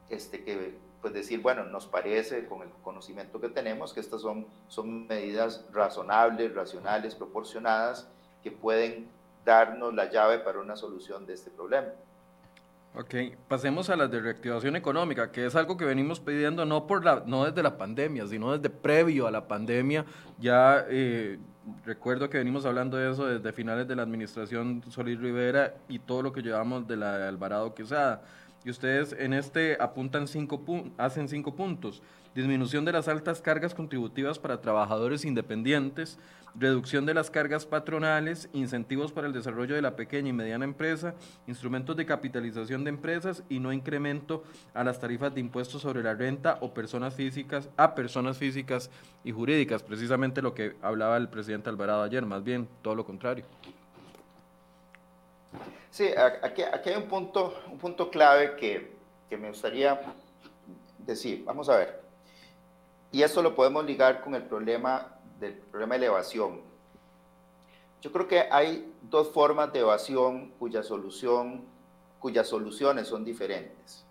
este, que pues decir, bueno, nos parece con el conocimiento que tenemos que estas son, son medidas razonables, racionales, proporcionadas, que pueden darnos la llave para una solución de este problema. Ok, pasemos a la de reactivación económica, que es algo que venimos pidiendo no, por la, no desde la pandemia, sino desde previo a la pandemia. Ya eh, recuerdo que venimos hablando de eso desde finales de la administración Solís Rivera y todo lo que llevamos de la de Alvarado Quesada. Y ustedes en este apuntan cinco hacen cinco puntos. Disminución de las altas cargas contributivas para trabajadores independientes, reducción de las cargas patronales, incentivos para el desarrollo de la pequeña y mediana empresa, instrumentos de capitalización de empresas y no incremento a las tarifas de impuestos sobre la renta o personas físicas a personas físicas y jurídicas, precisamente lo que hablaba el presidente Alvarado ayer, más bien todo lo contrario. Sí, aquí, aquí hay un punto, un punto clave que, que me gustaría decir. Vamos a ver. Y esto lo podemos ligar con el problema del problema de evasión. Yo creo que hay dos formas de evasión cuya solución, cuyas soluciones son diferentes.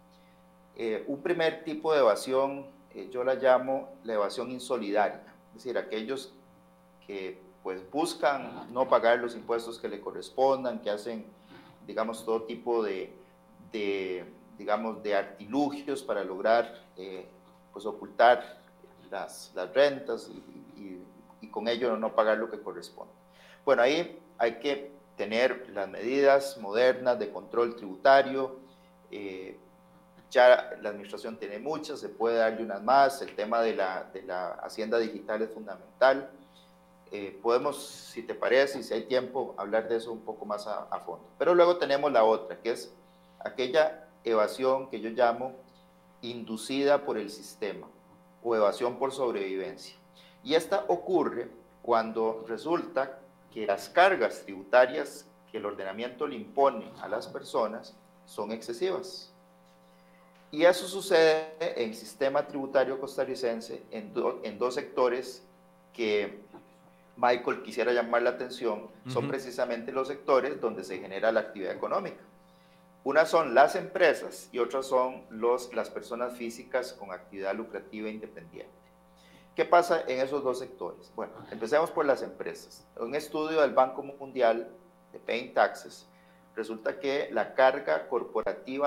Eh, un primer tipo de evasión, eh, yo la llamo la evasión insolidaria, es decir, aquellos que pues buscan no pagar los impuestos que le correspondan, que hacen digamos, todo tipo de, digamos, de artilugios para lograr eh, pues ocultar las, las rentas y, y, con ello no pagar lo que corresponde. Bueno, ahí hay que tener las medidas modernas de control tributario. Eh, ya la administración tiene muchas, se puede darle unas más. El tema de la, de la hacienda digital es fundamental. Eh, podemos, si te parece, y si hay tiempo, hablar de eso un poco más a, fondo. Pero luego tenemos la otra, que es aquella evasión que yo llamo inducida por el sistema o evasión por sobrevivencia. Y esta ocurre cuando resulta que las cargas tributarias que el ordenamiento le impone a las personas son excesivas. Y eso sucede en el sistema tributario costarricense en, en dos sectores que Michael quisiera llamar la atención son precisamente los sectores donde se genera la actividad económica. Unas son las empresas y otras son los, las personas físicas con actividad lucrativa e independiente. ¿Qué pasa en esos dos sectores? Bueno, empecemos por las empresas. Un estudio del Banco Mundial de Paying Taxes resulta que la carga corporativa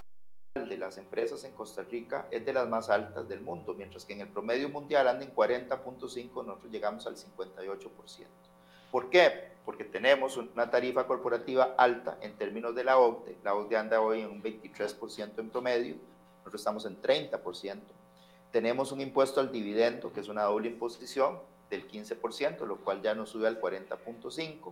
de las empresas en Costa Rica es de las más altas del mundo, mientras que en el promedio mundial anda en 40.5, nosotros llegamos al 58%. ¿Por qué? Porque tenemos una tarifa corporativa alta en términos de la OCDE. La OCDE anda hoy en un 23% en promedio, nosotros estamos en 30%. Tenemos un impuesto al dividendo, que es una doble imposición del 15%, lo cual ya nos sube al 40.5%.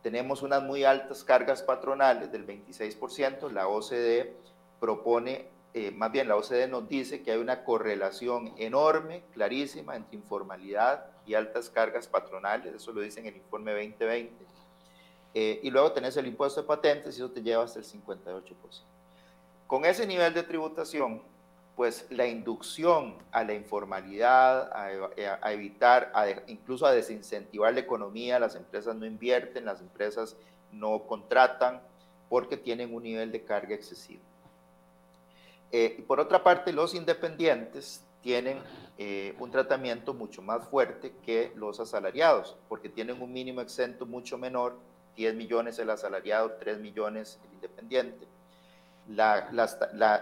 Tenemos unas muy altas cargas patronales del 26%, la OCDE propone, eh, más bien la OCDE nos dice que hay una correlación enorme, clarísima, entre informalidad y altas cargas patronales, eso lo dice en el informe 2020. Eh, y luego tenés el impuesto de patentes y eso te lleva hasta el 58%. Con ese nivel de tributación, pues la inducción a la informalidad, a, evitar, incluso a desincentivar la economía, las empresas no invierten, las empresas no contratan porque tienen un nivel de carga excesivo. Eh, y por otra parte, los independientes tienen eh, un tratamiento mucho más fuerte que los asalariados, porque tienen un mínimo exento mucho menor, 10 millones el asalariado, 3 millones el independiente.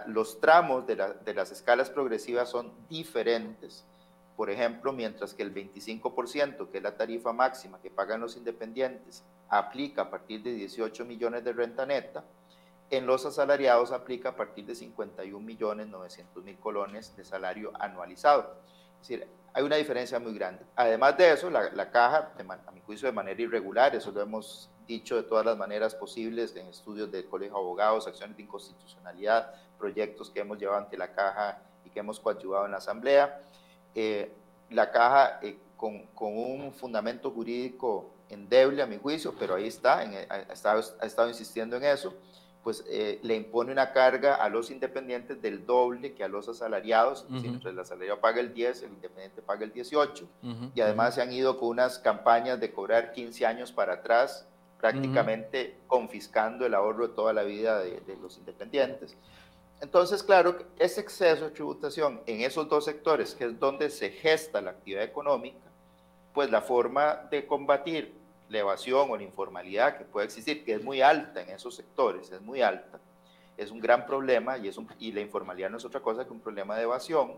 los tramos de las escalas progresivas son diferentes. Por ejemplo, mientras que el 25%, que es la tarifa máxima que pagan los independientes, aplica a partir de 18 millones de renta neta, en los asalariados aplica a partir de 51 millones 900 mil colones de salario anualizado. Es decir, hay una diferencia muy grande. Además de eso, la, caja, a mi juicio, de manera irregular, eso lo hemos dicho de todas las maneras posibles en estudios del Colegio de Abogados, acciones de inconstitucionalidad, proyectos que hemos llevado ante la caja y que hemos coadyuvado en la Asamblea. Eh, la caja eh, con, con, un fundamento jurídico endeble a mi juicio, pero ahí está, ha, estado, ha estado insistiendo en eso pues eh, le impone una carga a los independientes del doble que a los asalariados. Entonces el asalariado paga el 10, el independiente paga el 18. y además se han ido con unas campañas de cobrar 15 años para atrás, prácticamente confiscando el ahorro de toda la vida de, de, los independientes. Entonces, claro, ese exceso de tributación en esos dos sectores, que es donde se gesta la actividad económica, pues la forma de combatir la evasión o la informalidad que puede existir, que es muy alta en esos sectores, es muy alta, es un gran problema y, es y la informalidad no es otra cosa que un problema de evasión.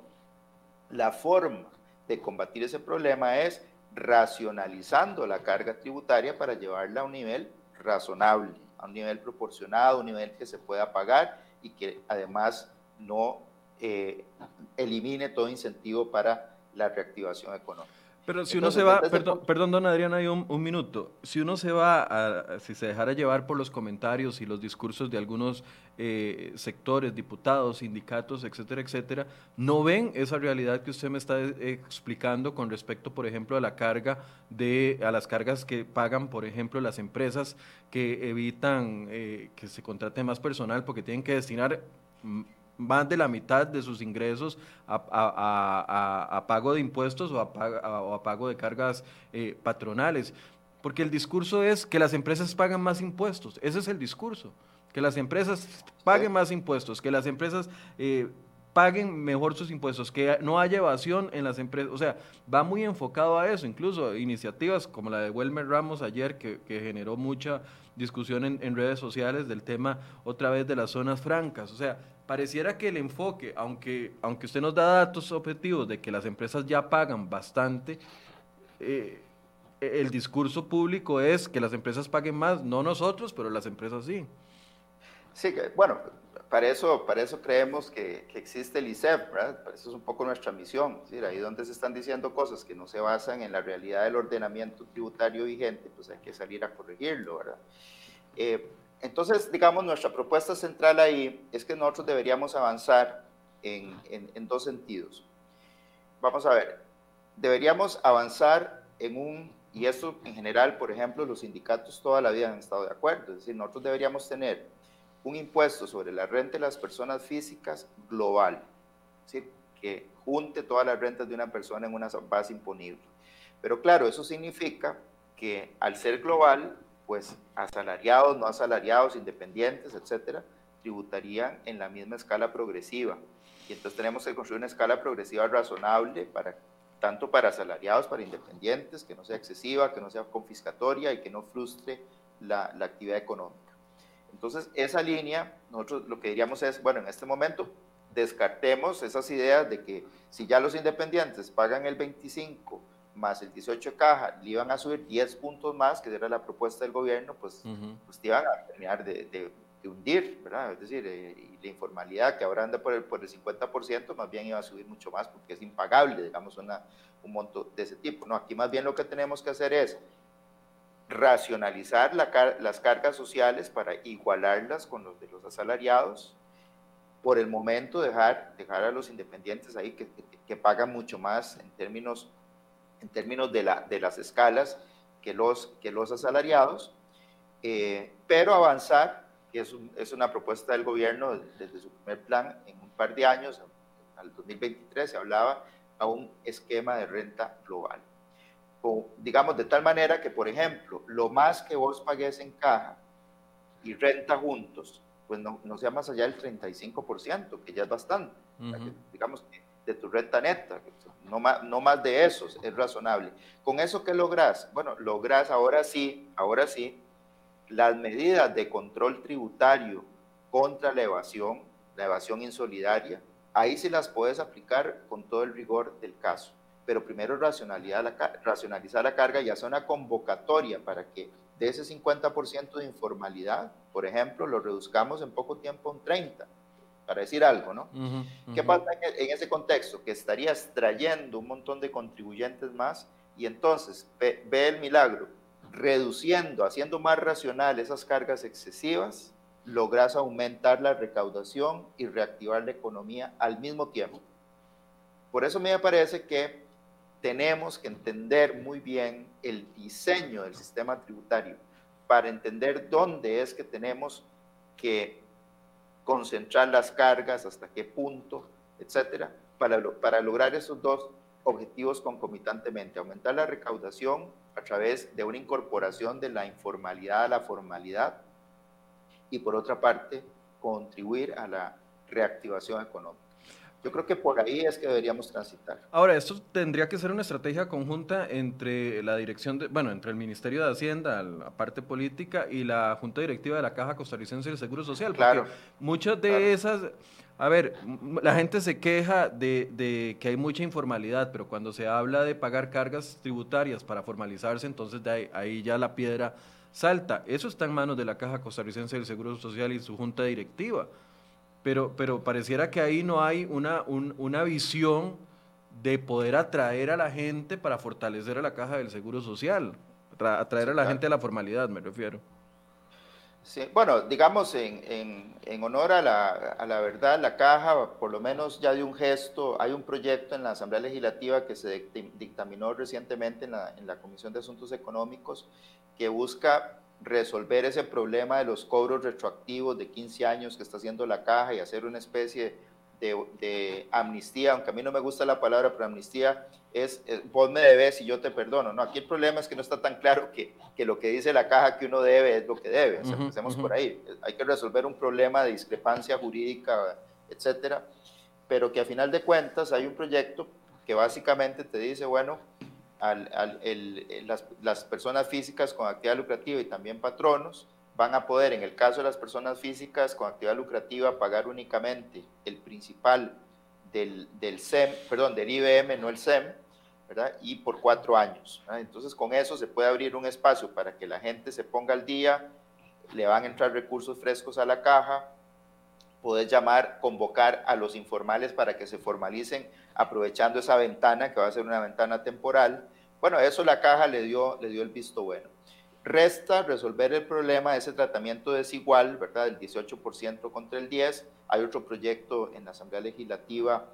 La forma de combatir ese problema es racionalizando la carga tributaria para llevarla a un nivel razonable, a un nivel proporcionado, a un nivel que se pueda pagar y que además no eh, elimine todo incentivo para la reactivación económica. Pero si uno se va, perdón, perdón, don Adrián, hay un, minuto. Si uno se va, a, si se dejara llevar por los comentarios y los discursos de algunos eh, sectores, diputados, sindicatos, etcétera, etcétera, no ven esa realidad que usted me está eh, explicando con respecto, por ejemplo, a la carga de, a las cargas que pagan, por ejemplo, las empresas que evitan eh, que se contrate más personal porque tienen que destinar mm, más de la mitad de sus ingresos a, pago de impuestos o a, pago de cargas eh, patronales. Porque el discurso es que las empresas pagan más impuestos. Ese es el discurso. Que las empresas paguen más impuestos, que las empresas eh, paguen mejor sus impuestos, que no haya evasión en las empresas. O sea, va muy enfocado a eso. Incluso iniciativas como la de Welmer Ramos ayer, que, generó mucha discusión en, en redes sociales del tema otra vez de las zonas francas. O sea, pareciera que el enfoque, aunque, aunque usted nos da datos objetivos de que las empresas ya pagan bastante, eh, el discurso público es que las empresas paguen más, no nosotros, pero las empresas sí. Sí, bueno, para eso, para eso creemos que, existe el ISEP, ¿verdad? eso es un poco nuestra misión. ahí donde se están diciendo cosas que no se basan en la realidad del ordenamiento tributario vigente, pues hay que salir a corregirlo, ¿verdad? Eh, entonces, digamos, nuestra propuesta central ahí es que nosotros deberíamos avanzar en, dos sentidos. Vamos a ver, deberíamos avanzar en un, y esto en general, por ejemplo, los sindicatos toda la vida han estado de acuerdo, es decir, nosotros deberíamos tener un impuesto sobre la renta de las personas físicas global, es decir, que junte todas las rentas de una persona en una base imponible. Pero claro, eso significa que al ser global, pues asalariados, no asalariados, independientes, etcétera, tributarían en la misma escala progresiva. Y entonces tenemos que construir una escala progresiva razonable para tanto para asalariados, para independientes, que no sea excesiva, que no sea confiscatoria y que no frustre la, la actividad económica. Entonces, esa línea, nosotros lo que diríamos es, bueno, en este momento descartemos esas ideas de que si ya los independientes pagan el 25 más el 18 caja, le iban a subir 10 puntos más, que era la propuesta del gobierno, pues, pues te iban a terminar de, de, hundir, ¿verdad? Es decir, eh, la informalidad que ahora anda por el, por el 50%, más bien iba a subir mucho más porque es impagable, digamos, una, un monto de ese tipo. No, aquí más bien lo que tenemos que hacer es racionalizar la, las cargas sociales para igualarlas con los de los asalariados, por el momento dejar, dejar a los independientes ahí que, que, que pagan mucho más en términos en términos de, la, de las escalas que los, que los asalariados, eh, pero avanzar, que es, es, una propuesta del gobierno desde su primer plan en un par de años, al 2023 se hablaba a un esquema de renta global. O, digamos, de tal manera que, por ejemplo, lo más que vos pagues en caja y renta juntos, pues no, no sea más allá del 35%, que ya es bastante. digamos que de tu renta neta, no más, no más de eso, es razonable. ¿Con eso qué logras? Bueno, logras ahora sí, ahora sí, las medidas de control tributario contra la evasión, la evasión insolidaria, ahí sí las puedes aplicar con todo el rigor del caso. Pero primero racionalizar la, racionalizar la carga y hacer una convocatoria para que de ese 50% de informalidad, por ejemplo, lo reduzcamos en poco tiempo a un 30% para decir algo, ¿no? ¿Qué pasa en, ese contexto? Que estarías trayendo un montón de contribuyentes más y entonces ve, el milagro, reduciendo, haciendo más racional esas cargas excesivas, logras aumentar la recaudación y reactivar la economía al mismo tiempo. Por eso me parece que tenemos que entender muy bien el diseño del sistema tributario para entender dónde es que tenemos que concentrar las cargas, hasta qué punto, etcétera, para, para lograr esos dos objetivos concomitantemente, aumentar la recaudación a través de una incorporación de la informalidad a la formalidad y por otra parte contribuir a la reactivación económica. Yo creo que por ahí es que deberíamos transitar. Ahora, esto tendría que ser una estrategia conjunta entre la dirección de, bueno, entre el Ministerio de Hacienda, la parte política y la Junta Directiva de la Caja Costarricense del Seguro Social. Claro. muchas de esas, a ver, la gente se queja de, que hay mucha informalidad, pero cuando se habla de pagar cargas tributarias para formalizarse, entonces de ahí, ahí ya la piedra salta. Eso está en manos de la Caja Costarricense del Seguro Social y su Junta Directiva pero, pero pareciera que ahí no hay una, una visión de poder atraer a la gente para fortalecer a la caja del Seguro Social, atraer a la gente a la formalidad, me refiero. Sí, bueno, digamos, en, en, honor a la, a la, verdad, la caja, por lo menos ya de un gesto, hay un proyecto en la Asamblea Legislativa que se dictaminó recientemente en la, en la Comisión de Asuntos Económicos que busca resolver ese problema de los cobros retroactivos de 15 años que está haciendo la caja y hacer una especie de, amnistía, aunque a mí no me gusta la palabra, pero amnistía es, vos me debes y yo te perdono. No, aquí el problema es que no está tan claro que, que lo que dice la caja que uno debe es lo que debe. empecemos por ahí. Hay que resolver un problema de discrepancia jurídica, etcétera, pero que a final de cuentas hay un proyecto que básicamente te dice, bueno, las, personas físicas con actividad lucrativa y también patronos van a poder, en el caso de las personas físicas con actividad lucrativa, pagar únicamente el principal del, del SEM, perdón, del IBM, no el SEM, ¿verdad? Y por cuatro años. Entonces, con eso se puede abrir un espacio para que la gente se ponga al día, le van a entrar recursos frescos a la caja, poder llamar, convocar a los informales para que se formalicen aprovechando esa ventana que va a ser una ventana temporal. Bueno, eso la caja le dio, le dio el visto bueno. Resta resolver el problema de ese tratamiento desigual, ¿verdad? Del 18% contra el 10%. Hay otro proyecto en la Asamblea Legislativa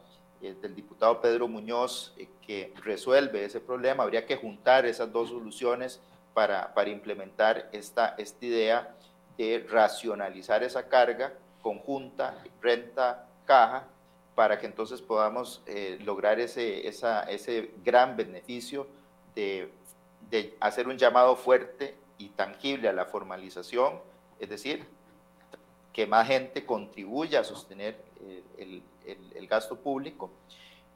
eh, del diputado Pedro Muñoz eh, que resuelve ese problema. Habría que juntar esas dos soluciones para, para implementar esta, esta idea de racionalizar esa carga conjunta, renta, caja, para que entonces podamos eh, lograr ese, ese gran beneficio de, de, hacer un llamado fuerte y tangible a la formalización, es decir, que más gente contribuya a sostener eh, el, el, gasto público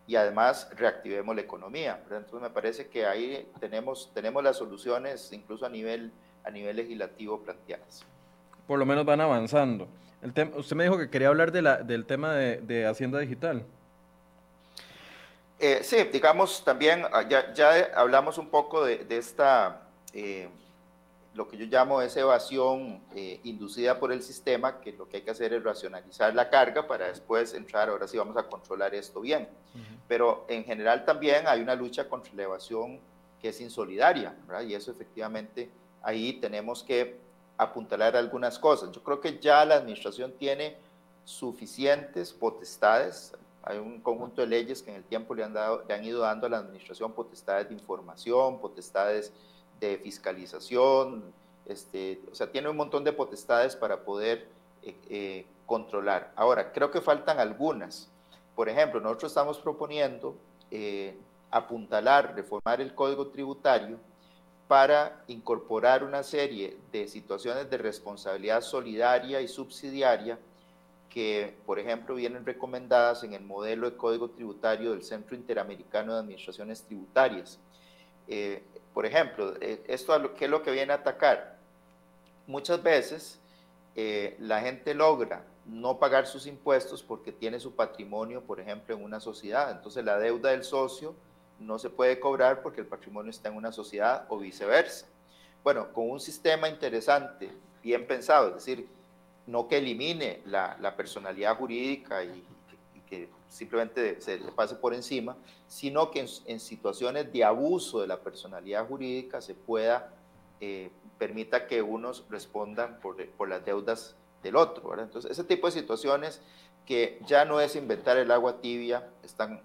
y además reactivemos la economía. Entonces me parece que ahí tenemos, tenemos las soluciones incluso a nivel, a nivel legislativo planteadas. Por lo menos van avanzando usted me dijo que quería hablar de la, del tema de, Hacienda Digital. Eh, sí, digamos, también ah, ya, ya hablamos un poco de, esta, eh, lo que yo llamo esa evasión eh, inducida por el sistema, que lo que hay que hacer es racionalizar la carga para después entrar, ahora sí vamos a controlar esto bien. Pero en general también hay una lucha contra la evasión que es insolidaria, ¿verdad? Y eso efectivamente ahí tenemos que apuntalar algunas cosas. Yo creo que ya la administración tiene suficientes potestades. Hay un conjunto de leyes que en el tiempo le han, dado, le han ido dando a la administración potestades de información, potestades de fiscalización, este, o sea, tiene un montón de potestades para poder eh, eh, controlar. Ahora, creo que faltan algunas. Por ejemplo, nosotros estamos proponiendo eh, apuntalar, reformar el código tributario para incorporar una serie de situaciones de responsabilidad solidaria y subsidiaria que, por ejemplo, vienen recomendadas en el modelo de código tributario del Centro Interamericano de Administraciones Tributarias. Eh, por ejemplo, eh, esto qué es lo que viene a atacar. Muchas veces eh, la gente logra no pagar sus impuestos porque tiene su patrimonio, por ejemplo, en una sociedad. Entonces la deuda del socio no se puede cobrar porque el patrimonio está en una sociedad o viceversa. Bueno, con un sistema interesante, bien pensado, es decir, no que elimine la, personalidad jurídica y, que simplemente se le pase por encima, sino que en, situaciones de abuso de la personalidad jurídica se pueda, eh, permita que unos respondan por, por las deudas del otro. Entonces, ese tipo de situaciones que ya no es inventar el agua tibia, están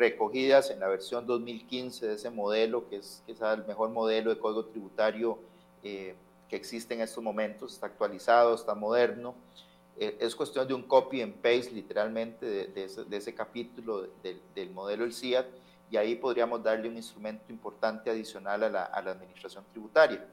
recogidas en la versión 2015 de ese modelo, que es, que el mejor modelo de código tributario eh, que existe en estos momentos, está actualizado, está moderno. Eh, es cuestión de un copy and paste literalmente de, ese, capítulo del modelo del CIAT y ahí podríamos darle un instrumento importante adicional a la, a la administración tributaria.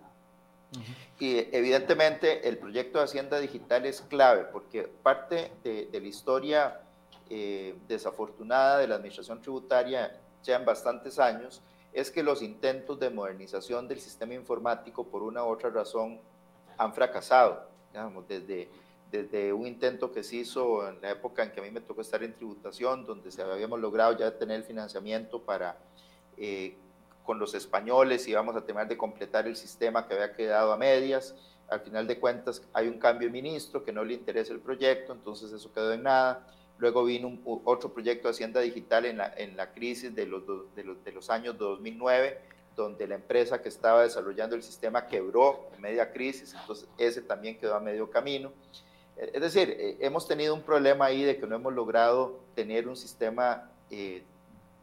Y evidentemente el proyecto de Hacienda Digital es clave porque parte de, la historia eh, desafortunada de la administración tributaria ya en bastantes años es que los intentos de modernización del sistema informático por una u otra razón han fracasado. Digamos, desde, desde un intento que se hizo en la época en que a mí me tocó estar en tributación, donde se habíamos logrado ya tener el financiamiento para eh, con los españoles y vamos a tener de completar el sistema que había quedado a medias. Al final de cuentas hay un cambio de ministro que no le interesa el proyecto, entonces eso quedó en nada. Luego vino un, otro proyecto de Hacienda Digital en la, crisis de los, años 2009, donde la empresa que estaba desarrollando el sistema quebró en media crisis, entonces ese también quedó a medio camino. Es decir, eh, hemos tenido un problema ahí de que no hemos logrado tener un sistema eh,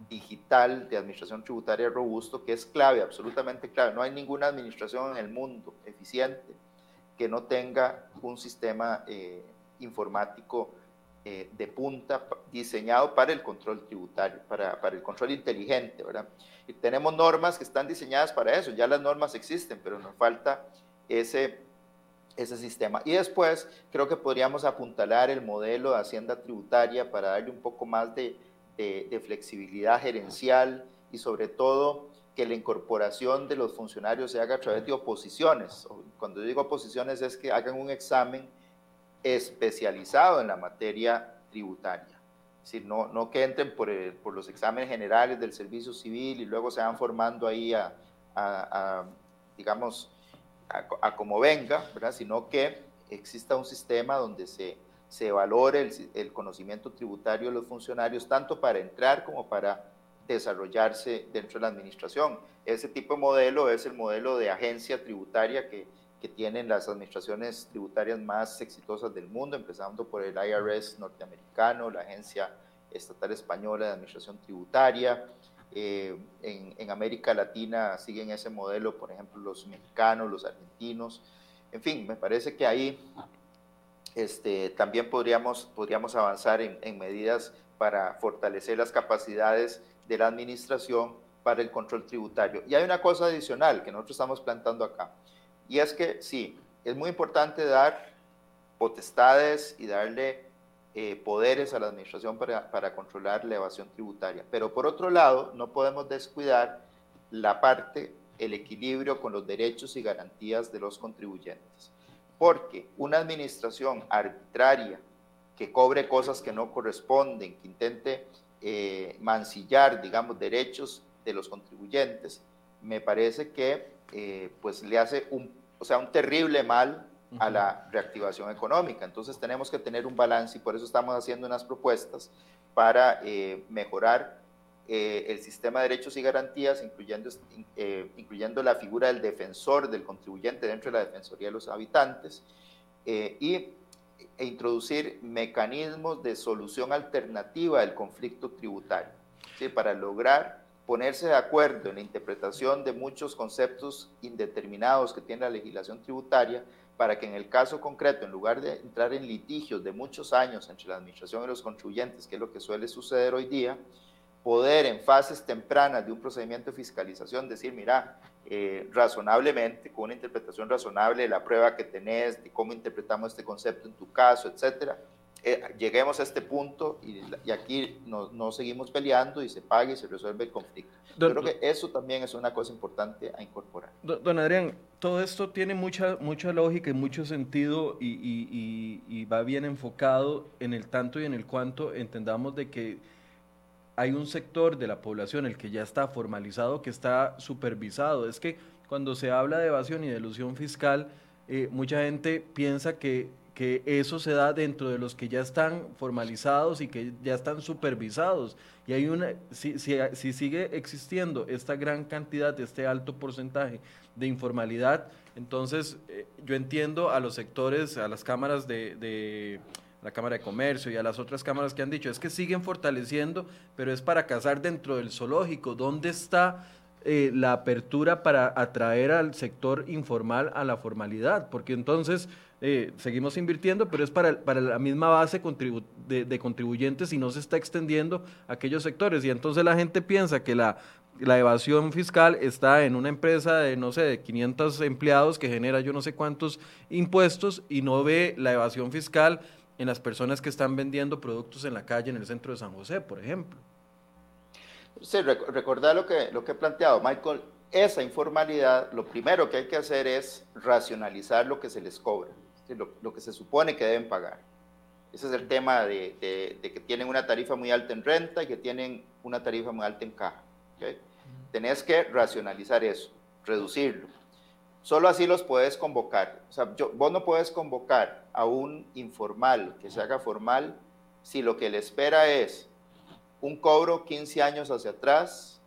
digital de administración tributaria robusto que es clave, absolutamente clave. No hay ninguna administración en el mundo eficiente que no tenga un sistema eh, informático eh, de punta diseñado para el control tributario, para, para, el control inteligente, ¿verdad? Y tenemos normas que están diseñadas para eso, ya las normas existen, pero nos falta ese, ese sistema. Y después creo que podríamos apuntalar el modelo de hacienda tributaria para darle un poco más de de, flexibilidad gerencial y sobre todo que la incorporación de los funcionarios se haga a través de oposiciones. Cuando digo oposiciones es que hagan un examen especializado en la materia tributaria. Es decir, no, no que entren por, por los exámenes generales del servicio civil y luego se van formando ahí a, a, digamos, a, como venga, ¿verdad? sino que exista un sistema donde se se valore el, conocimiento tributario de los funcionarios, tanto para entrar como para desarrollarse dentro de la administración. Ese tipo de modelo es el modelo de agencia tributaria que, que tienen las administraciones tributarias más exitosas del mundo, empezando por el IRS norteamericano, la Agencia Estatal Española de Administración Tributaria. Eh, en, en, América Latina siguen ese modelo, por ejemplo, los mexicanos, los argentinos. En fin, me parece que ahí este, también podríamos, podríamos avanzar en, medidas para fortalecer las capacidades de la administración para el control tributario. Y hay una cosa adicional que nosotros estamos plantando acá, y es que sí, es muy importante dar potestades y darle eh, poderes a la administración para, para controlar la evasión tributaria, pero por otro lado, no podemos descuidar la parte, el equilibrio con los derechos y garantías de los contribuyentes. Porque una administración arbitraria que cobre cosas que no corresponden, que intente eh, mancillar, digamos, derechos de los contribuyentes, me parece que eh, pues le hace un, o sea, un terrible mal a la reactivación económica. Entonces tenemos que tener un balance y por eso estamos haciendo unas propuestas para eh, mejorar eh, el sistema de derechos y garantías, incluyendo, eh, incluyendo la figura del defensor del contribuyente dentro de la Defensoría de los Habitantes, y, e introducir mecanismos de solución alternativa del conflicto tributario, para lograr ponerse de acuerdo en la interpretación de muchos conceptos indeterminados que tiene la legislación tributaria, para que en el caso concreto, en lugar de entrar en litigios de muchos años entre la administración y los contribuyentes, que es lo que suele suceder hoy día, poder en fases tempranas de un procedimiento de fiscalización decir, mira, eh, razonablemente, con una interpretación razonable de la prueba que tenés, de cómo interpretamos este concepto en tu caso, etcétera, eh, lleguemos a este punto y, aquí no, no, seguimos peleando y se pague y se resuelve el conflicto. Yo creo que eso también es una cosa importante a incorporar. Don, Adrián, todo esto tiene mucha, mucha lógica y mucho sentido y, y, y, va bien enfocado en el tanto y en el cuanto entendamos de que hay un sector de la población, el que ya está formalizado, que está supervisado. Es que cuando se habla de evasión y de ilusión fiscal, eh, mucha gente piensa que que eso se da dentro de los que ya están formalizados y que ya están supervisados. Y hay una, si, si, sigue existiendo esta gran cantidad, este alto porcentaje de informalidad, entonces eh, yo entiendo a los sectores, a las cámaras de, de, la Cámara de Comercio y a las otras cámaras que han dicho, es que siguen fortaleciendo, pero es para cazar dentro del zoológico. ¿Dónde está eh, la apertura para atraer al sector informal a la formalidad? Porque entonces eh, seguimos invirtiendo, pero es para, para la misma base de, contribuyentes y no se está extendiendo a aquellos sectores. Y entonces la gente piensa que la, la evasión fiscal está en una empresa de, no sé, de 500 empleados que genera yo no sé cuántos impuestos y no ve la evasión fiscal en las personas que están vendiendo productos en la calle en el centro de San José, por ejemplo. Sí, recordar lo que, lo que he planteado, Michael, esa informalidad, lo primero que hay que hacer es racionalizar lo que se les cobra lo, que se supone que deben pagar. Ese es el tema de, que tienen una tarifa muy alta en renta y que tienen una tarifa muy alta en caja. Tenés que racionalizar eso, reducirlo. Solo así los puedes convocar. O sea, vos no puedes convocar a un informal que se haga formal si lo que le espera es un cobro 15 años hacia atrás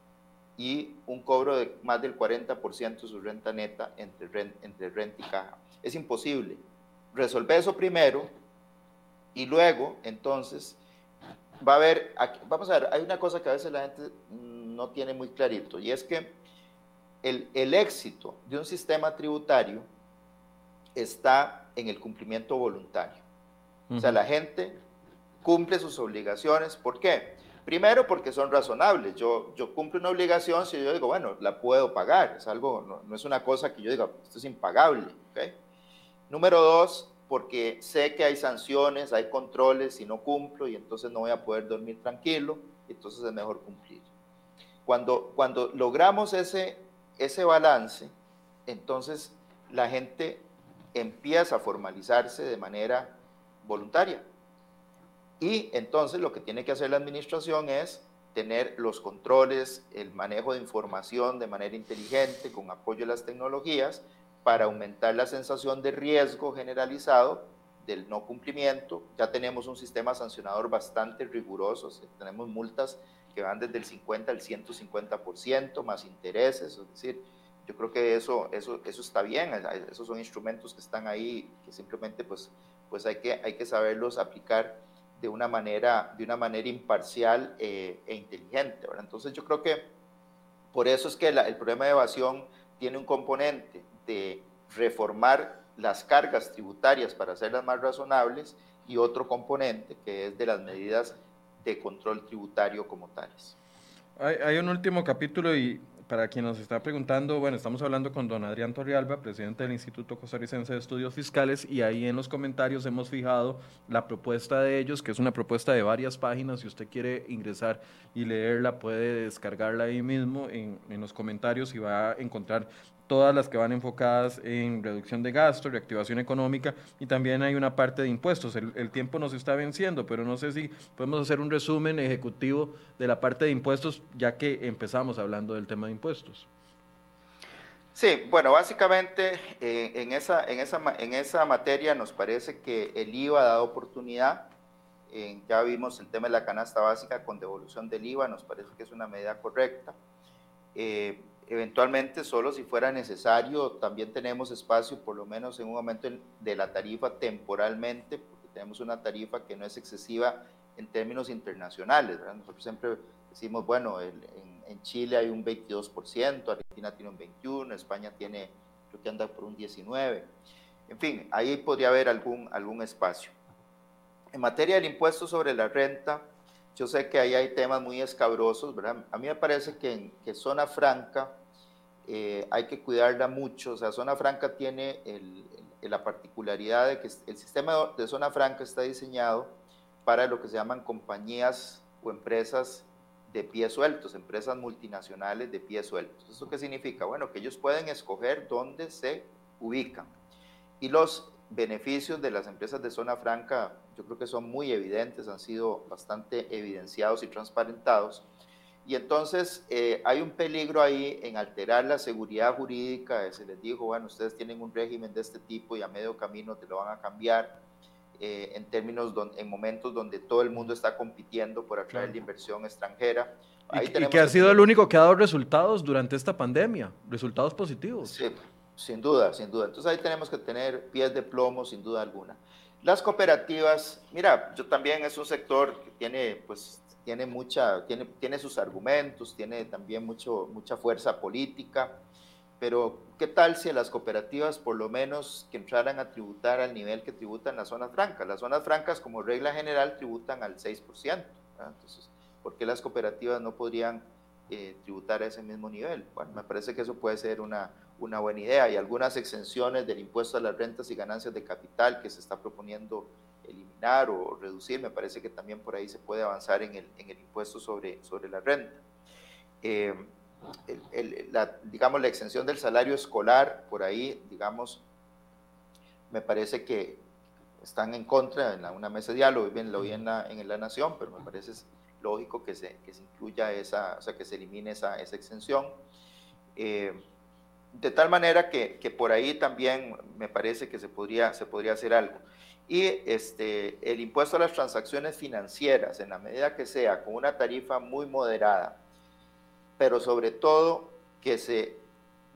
y un cobro de más del 40% de su renta neta entre, entre renta y caja. Es imposible resolver eso primero y luego, entonces, va a haber, vamos a ver, hay una cosa que a veces la gente no tiene muy clarito y es que el, el éxito de un sistema tributario está en el cumplimiento voluntario. O sea, la gente cumple sus obligaciones. ¿Por qué? Primero porque son razonables. Yo, yo cumplo una obligación si yo digo, bueno, la puedo pagar. Es algo, no, no es una cosa que yo diga, esto es impagable. ¿okay? Número dos, porque sé que hay sanciones, hay controles si no cumplo y entonces no voy a poder dormir tranquilo, entonces es mejor cumplir. Cuando, cuando logramos ese, ese balance, entonces la gente empieza a formalizarse de manera voluntaria. Y entonces lo que tiene que hacer la administración es tener los controles, el manejo de información de manera inteligente, con apoyo de las tecnologías, para aumentar la sensación de riesgo generalizado del no cumplimiento. Ya tenemos un sistema sancionador bastante riguroso, tenemos multas que van desde el 50 al 150%, más intereses, es decir, yo creo que eso, eso, eso está bien, esos son instrumentos que están ahí, que simplemente pues, pues hay, que, hay que saberlos aplicar de una manera, de una manera imparcial eh, e inteligente. Entonces yo creo que por eso es que el problema de evasión tiene un componente de reformar las cargas tributarias para hacerlas más razonables y otro componente que es de las medidas de control tributario como tales. Hay, un último capítulo y para quien nos está preguntando, bueno, estamos hablando con don Adrián Torrialba, presidente del Instituto Costarricense de Estudios Fiscales, y ahí en los comentarios hemos fijado la propuesta de ellos, que es una propuesta de varias páginas. Si usted quiere ingresar y leerla, puede descargarla ahí mismo en, en los comentarios y va a encontrar todas las que van enfocadas en reducción de gastos, reactivación económica y también hay una parte de impuestos. El, tiempo nos está venciendo, pero no sé si podemos hacer un resumen ejecutivo de la parte de impuestos, ya que empezamos hablando del tema de impuestos. Sí, bueno, básicamente eh, en, esa, en, esa, en esa materia nos parece que el IVA dado oportunidad. ya vimos el tema de la canasta básica con devolución del IVA, nos parece que es una medida correcta. Eh, Eventualmente, solo si fuera necesario, también tenemos espacio, por lo menos en un momento de la tarifa temporalmente, porque tenemos una tarifa que no es excesiva en términos internacionales. Nosotros siempre decimos, bueno, en, Chile hay un 22%, Argentina tiene un 21%, España tiene, creo que anda por un 19%. En fin, ahí podría haber algún, algún espacio. En materia del impuesto sobre la renta, Yo sé que ahí hay temas muy escabrosos, ¿verdad? A mí me parece que en que Zona Franca eh, hay que cuidarla mucho. O sea, Zona Franca tiene la particularidad de que el sistema de Zona Franca está diseñado para lo que se llaman compañías o empresas de pie sueltos, empresas multinacionales de pie sueltos. ¿Eso qué significa? Bueno, que ellos pueden escoger dónde se ubican. Y los beneficios de las empresas de zona franca yo creo que son muy evidentes, han sido bastante evidenciados y transparentados. Y entonces eh, hay un peligro ahí en alterar la seguridad jurídica. Se les dijo, bueno, ustedes tienen un régimen de este tipo y a medio camino te lo van a cambiar eh, en términos, en momentos donde todo el mundo está compitiendo por atraer la inversión extranjera. y, que ha sido el único que ha dado resultados durante esta pandemia, resultados positivos. Sí, sin duda, sin duda. Entonces ahí tenemos que tener pies de plomo, sin duda alguna. Las cooperativas, mira, yo también es un sector que tiene, pues, tiene, mucha, tiene, tiene sus argumentos, tiene también mucho, mucha fuerza política, pero ¿qué tal si las cooperativas por lo menos que entraran a tributar al nivel que tributan las zonas francas? Las zonas francas como regla general tributan al 6%, entonces, ¿por qué las cooperativas no podrían eh, tributar a ese mismo nivel? Bueno, me parece que eso puede ser una, una buena idea. Hay algunas exenciones del impuesto a las rentas y ganancias de capital que se está proponiendo eliminar o reducir. Me parece que también por ahí se puede avanzar en el, en el impuesto sobre, sobre la renta. Eh, la, digamos, la exención del salario escolar, por ahí, digamos, me parece que están en contra en una mesa de diálogo, bien lo vi en la, en la Nación, pero me parece lógico que se, que se incluya esa, o sea, que se elimine esa, esa exención. Eh, de tal manera que, que, por ahí también me parece que se podría, se podría hacer algo. Y este, el impuesto a las transacciones financieras, en la medida que sea con una tarifa muy moderada, pero sobre todo que se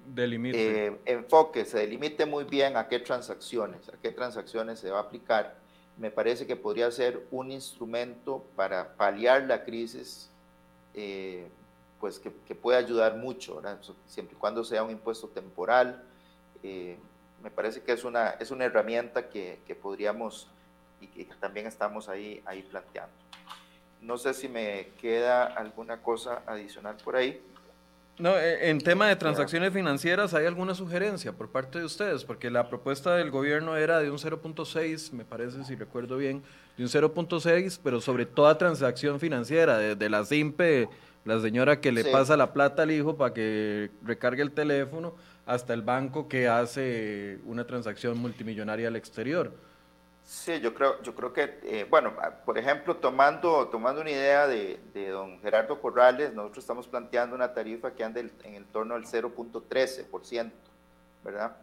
delimite. Eh, enfoque, se delimite muy bien a qué transacciones, a qué transacciones se va a aplicar, me parece que podría ser un instrumento para paliar la crisis eh, pues que, puede ayudar mucho, siempre y cuando sea un impuesto temporal. Eh, me parece que es una, es una herramienta que, podríamos y que también estamos ahí, ahí planteando. No sé si me queda alguna cosa adicional por ahí. No, e, en tema de transacciones financieras, ¿hay alguna sugerencia por parte de ustedes? Porque la propuesta del gobierno era de un 0.6, me parece, si recuerdo bien, de un 0.6, pero sobre toda transacción financiera, desde de la SIMPE la señora que le pasa la plata al hijo para que recargue el teléfono, hasta el banco que hace una transacción multimillonaria al exterior. Sí, yo creo, yo creo que, eh, bueno, ah, por ejemplo, tomando, tomando una idea de, don Gerardo Corrales, nosotros estamos planteando una tarifa que anda en el torno al 0.13%, ¿verdad?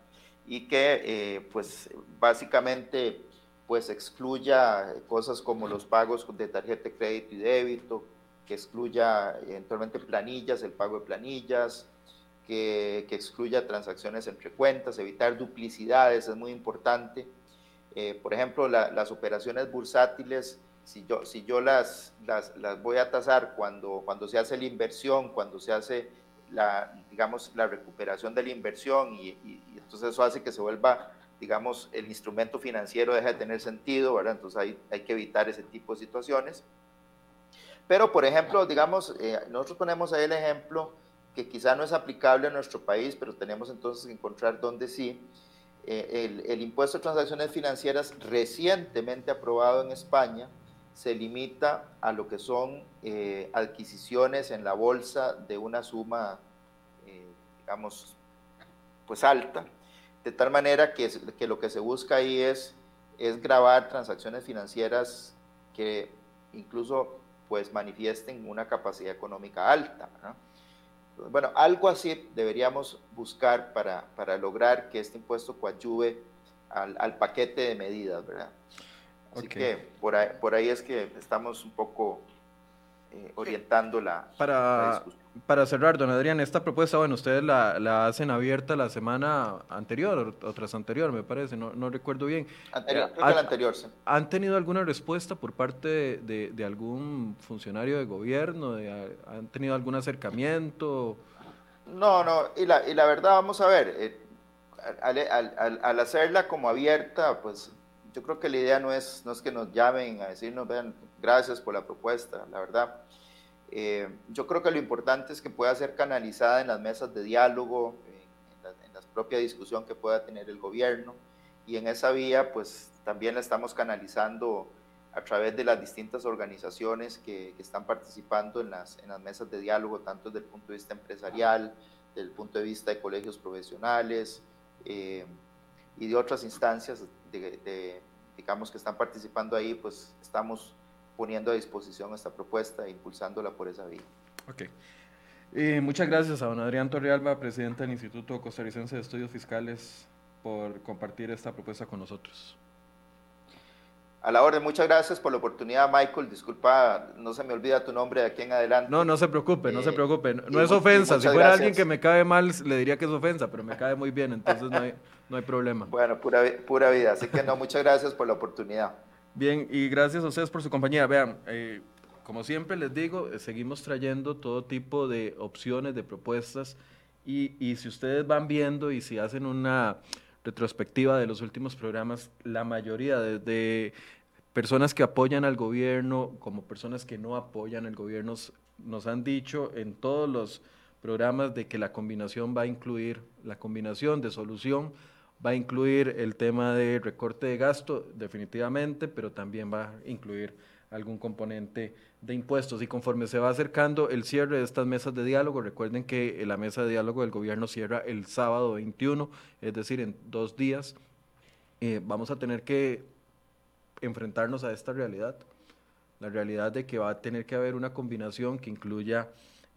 Y que, eh, pues, básicamente, pues, excluya cosas como los pagos de tarjeta de crédito y débito, que excluya eventualmente planillas, el pago de planillas, que, excluya transacciones entre cuentas, evitar duplicidades, es muy importante. Eh, por ejemplo, las operaciones bursátiles, si yo, si yo las, las, voy a tasar cuando, cuando se hace la inversión, cuando se hace la, digamos, la recuperación de la inversión y, entonces eso hace que se vuelva, digamos, el instrumento financiero deja de tener sentido, ¿verdad? Entonces hay, hay que evitar ese tipo de situaciones. Pero, por ejemplo, digamos, eh, nosotros ponemos ahí el ejemplo que quizá no es aplicable a nuestro país, pero tenemos entonces que encontrar dónde sí. Eh, el, impuesto de transacciones financieras recientemente aprobado en España se limita a lo que son eh, adquisiciones en la bolsa de una suma, digamos, pues alta, de tal manera que, que lo que se busca ahí es, es grabar transacciones financieras que incluso pues manifiesten una capacidad económica alta. Bueno, algo así deberíamos buscar para, para lograr que este impuesto coadyuve al, al paquete de medidas, ¿verdad? Así que por ahí, por ahí es que estamos un poco eh, orientando la, para, Para cerrar, don Adrián, esta propuesta, bueno, ustedes la, la hacen abierta la semana anterior o tras anterior, me parece, no, no recuerdo bien. Anterior, creo que la anterior, sí. ¿Han tenido alguna respuesta por parte de, de, algún funcionario de gobierno? ¿Han tenido algún acercamiento? No, no, y la, y la verdad, vamos a ver, eh, al, al, al, hacerla como abierta, pues yo creo que la idea no es, no es que nos llamen a decirnos, vean, gracias por la propuesta, la verdad. Eh, yo creo que lo importante es que pueda ser canalizada en las mesas de diálogo, en, la, en la propia discusión que pueda tener el gobierno, y en esa vía, pues también la estamos canalizando a través de las distintas organizaciones que, están participando en las, mesas de diálogo, tanto desde el punto de vista empresarial, desde el punto de vista de colegios profesionales eh, y de otras instancias, digamos, que están participando ahí, pues estamos poniendo a disposición esta propuesta e impulsándola por esa vía. Ok. Eh, muchas gracias a don Adrián Torrealba, presidente del Instituto Costarricense de Estudios Fiscales, por compartir esta propuesta con nosotros. A la orden, muchas gracias por la oportunidad, Michael. Disculpa, no se me olvida tu nombre de aquí en adelante. No, no se preocupe, no se eh, preocupe. No, es ofensa. Si fuera alguien que me cae mal, le diría que es ofensa, pero me cae muy bien, entonces no hay, no hay problema. Bueno, pura, pura vida. Así que no, muchas gracias por la oportunidad. Bien, y gracias a ustedes por su compañía. Vean, eh, como siempre les digo, eh, seguimos trayendo todo tipo de opciones, de propuestas, y, y si ustedes van viendo y si hacen una retrospectiva de los últimos programas, la mayoría de, personas que apoyan al gobierno como personas que no apoyan al gobierno nos han dicho en todos los programas de que la combinación va a incluir, la combinación de solución va a incluir el tema de recorte de gasto definitivamente, pero también va a incluir algún componente de impuestos. Y conforme se va acercando el cierre de estas mesas de diálogo, recuerden que la mesa de diálogo del gobierno cierra el sábado 21, es decir, en dos días, eh, vamos a tener que enfrentarnos a esta realidad. La realidad de que va a tener que haber una combinación que incluya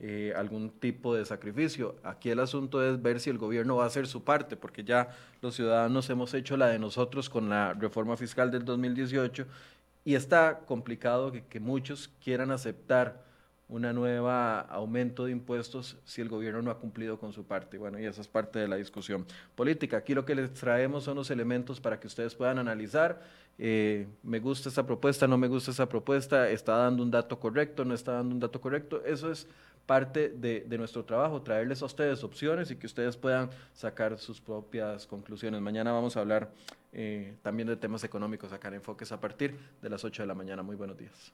eh, algún tipo de sacrificio. Aquí el asunto es ver si el gobierno va a hacer su parte, porque ya los ciudadanos hemos hecho la de nosotros con la reforma fiscal del 2018 y está complicado que, muchos quieran aceptar una nueva aumento de impuestos si el gobierno no ha cumplido con su parte. Bueno, y esa es parte de la discusión política. Aquí lo que les traemos son los elementos para que ustedes puedan analizar. Eh, me gusta esa propuesta, no me gusta esa propuesta, está dando un dato correcto, no está dando un dato correcto. Eso es parte de, de, nuestro trabajo, traerles a ustedes opciones y que ustedes puedan sacar sus propias conclusiones. Mañana vamos a hablar eh, también de temas económicos en Enfoques a partir de las 8 de la mañana. Muy buenos días.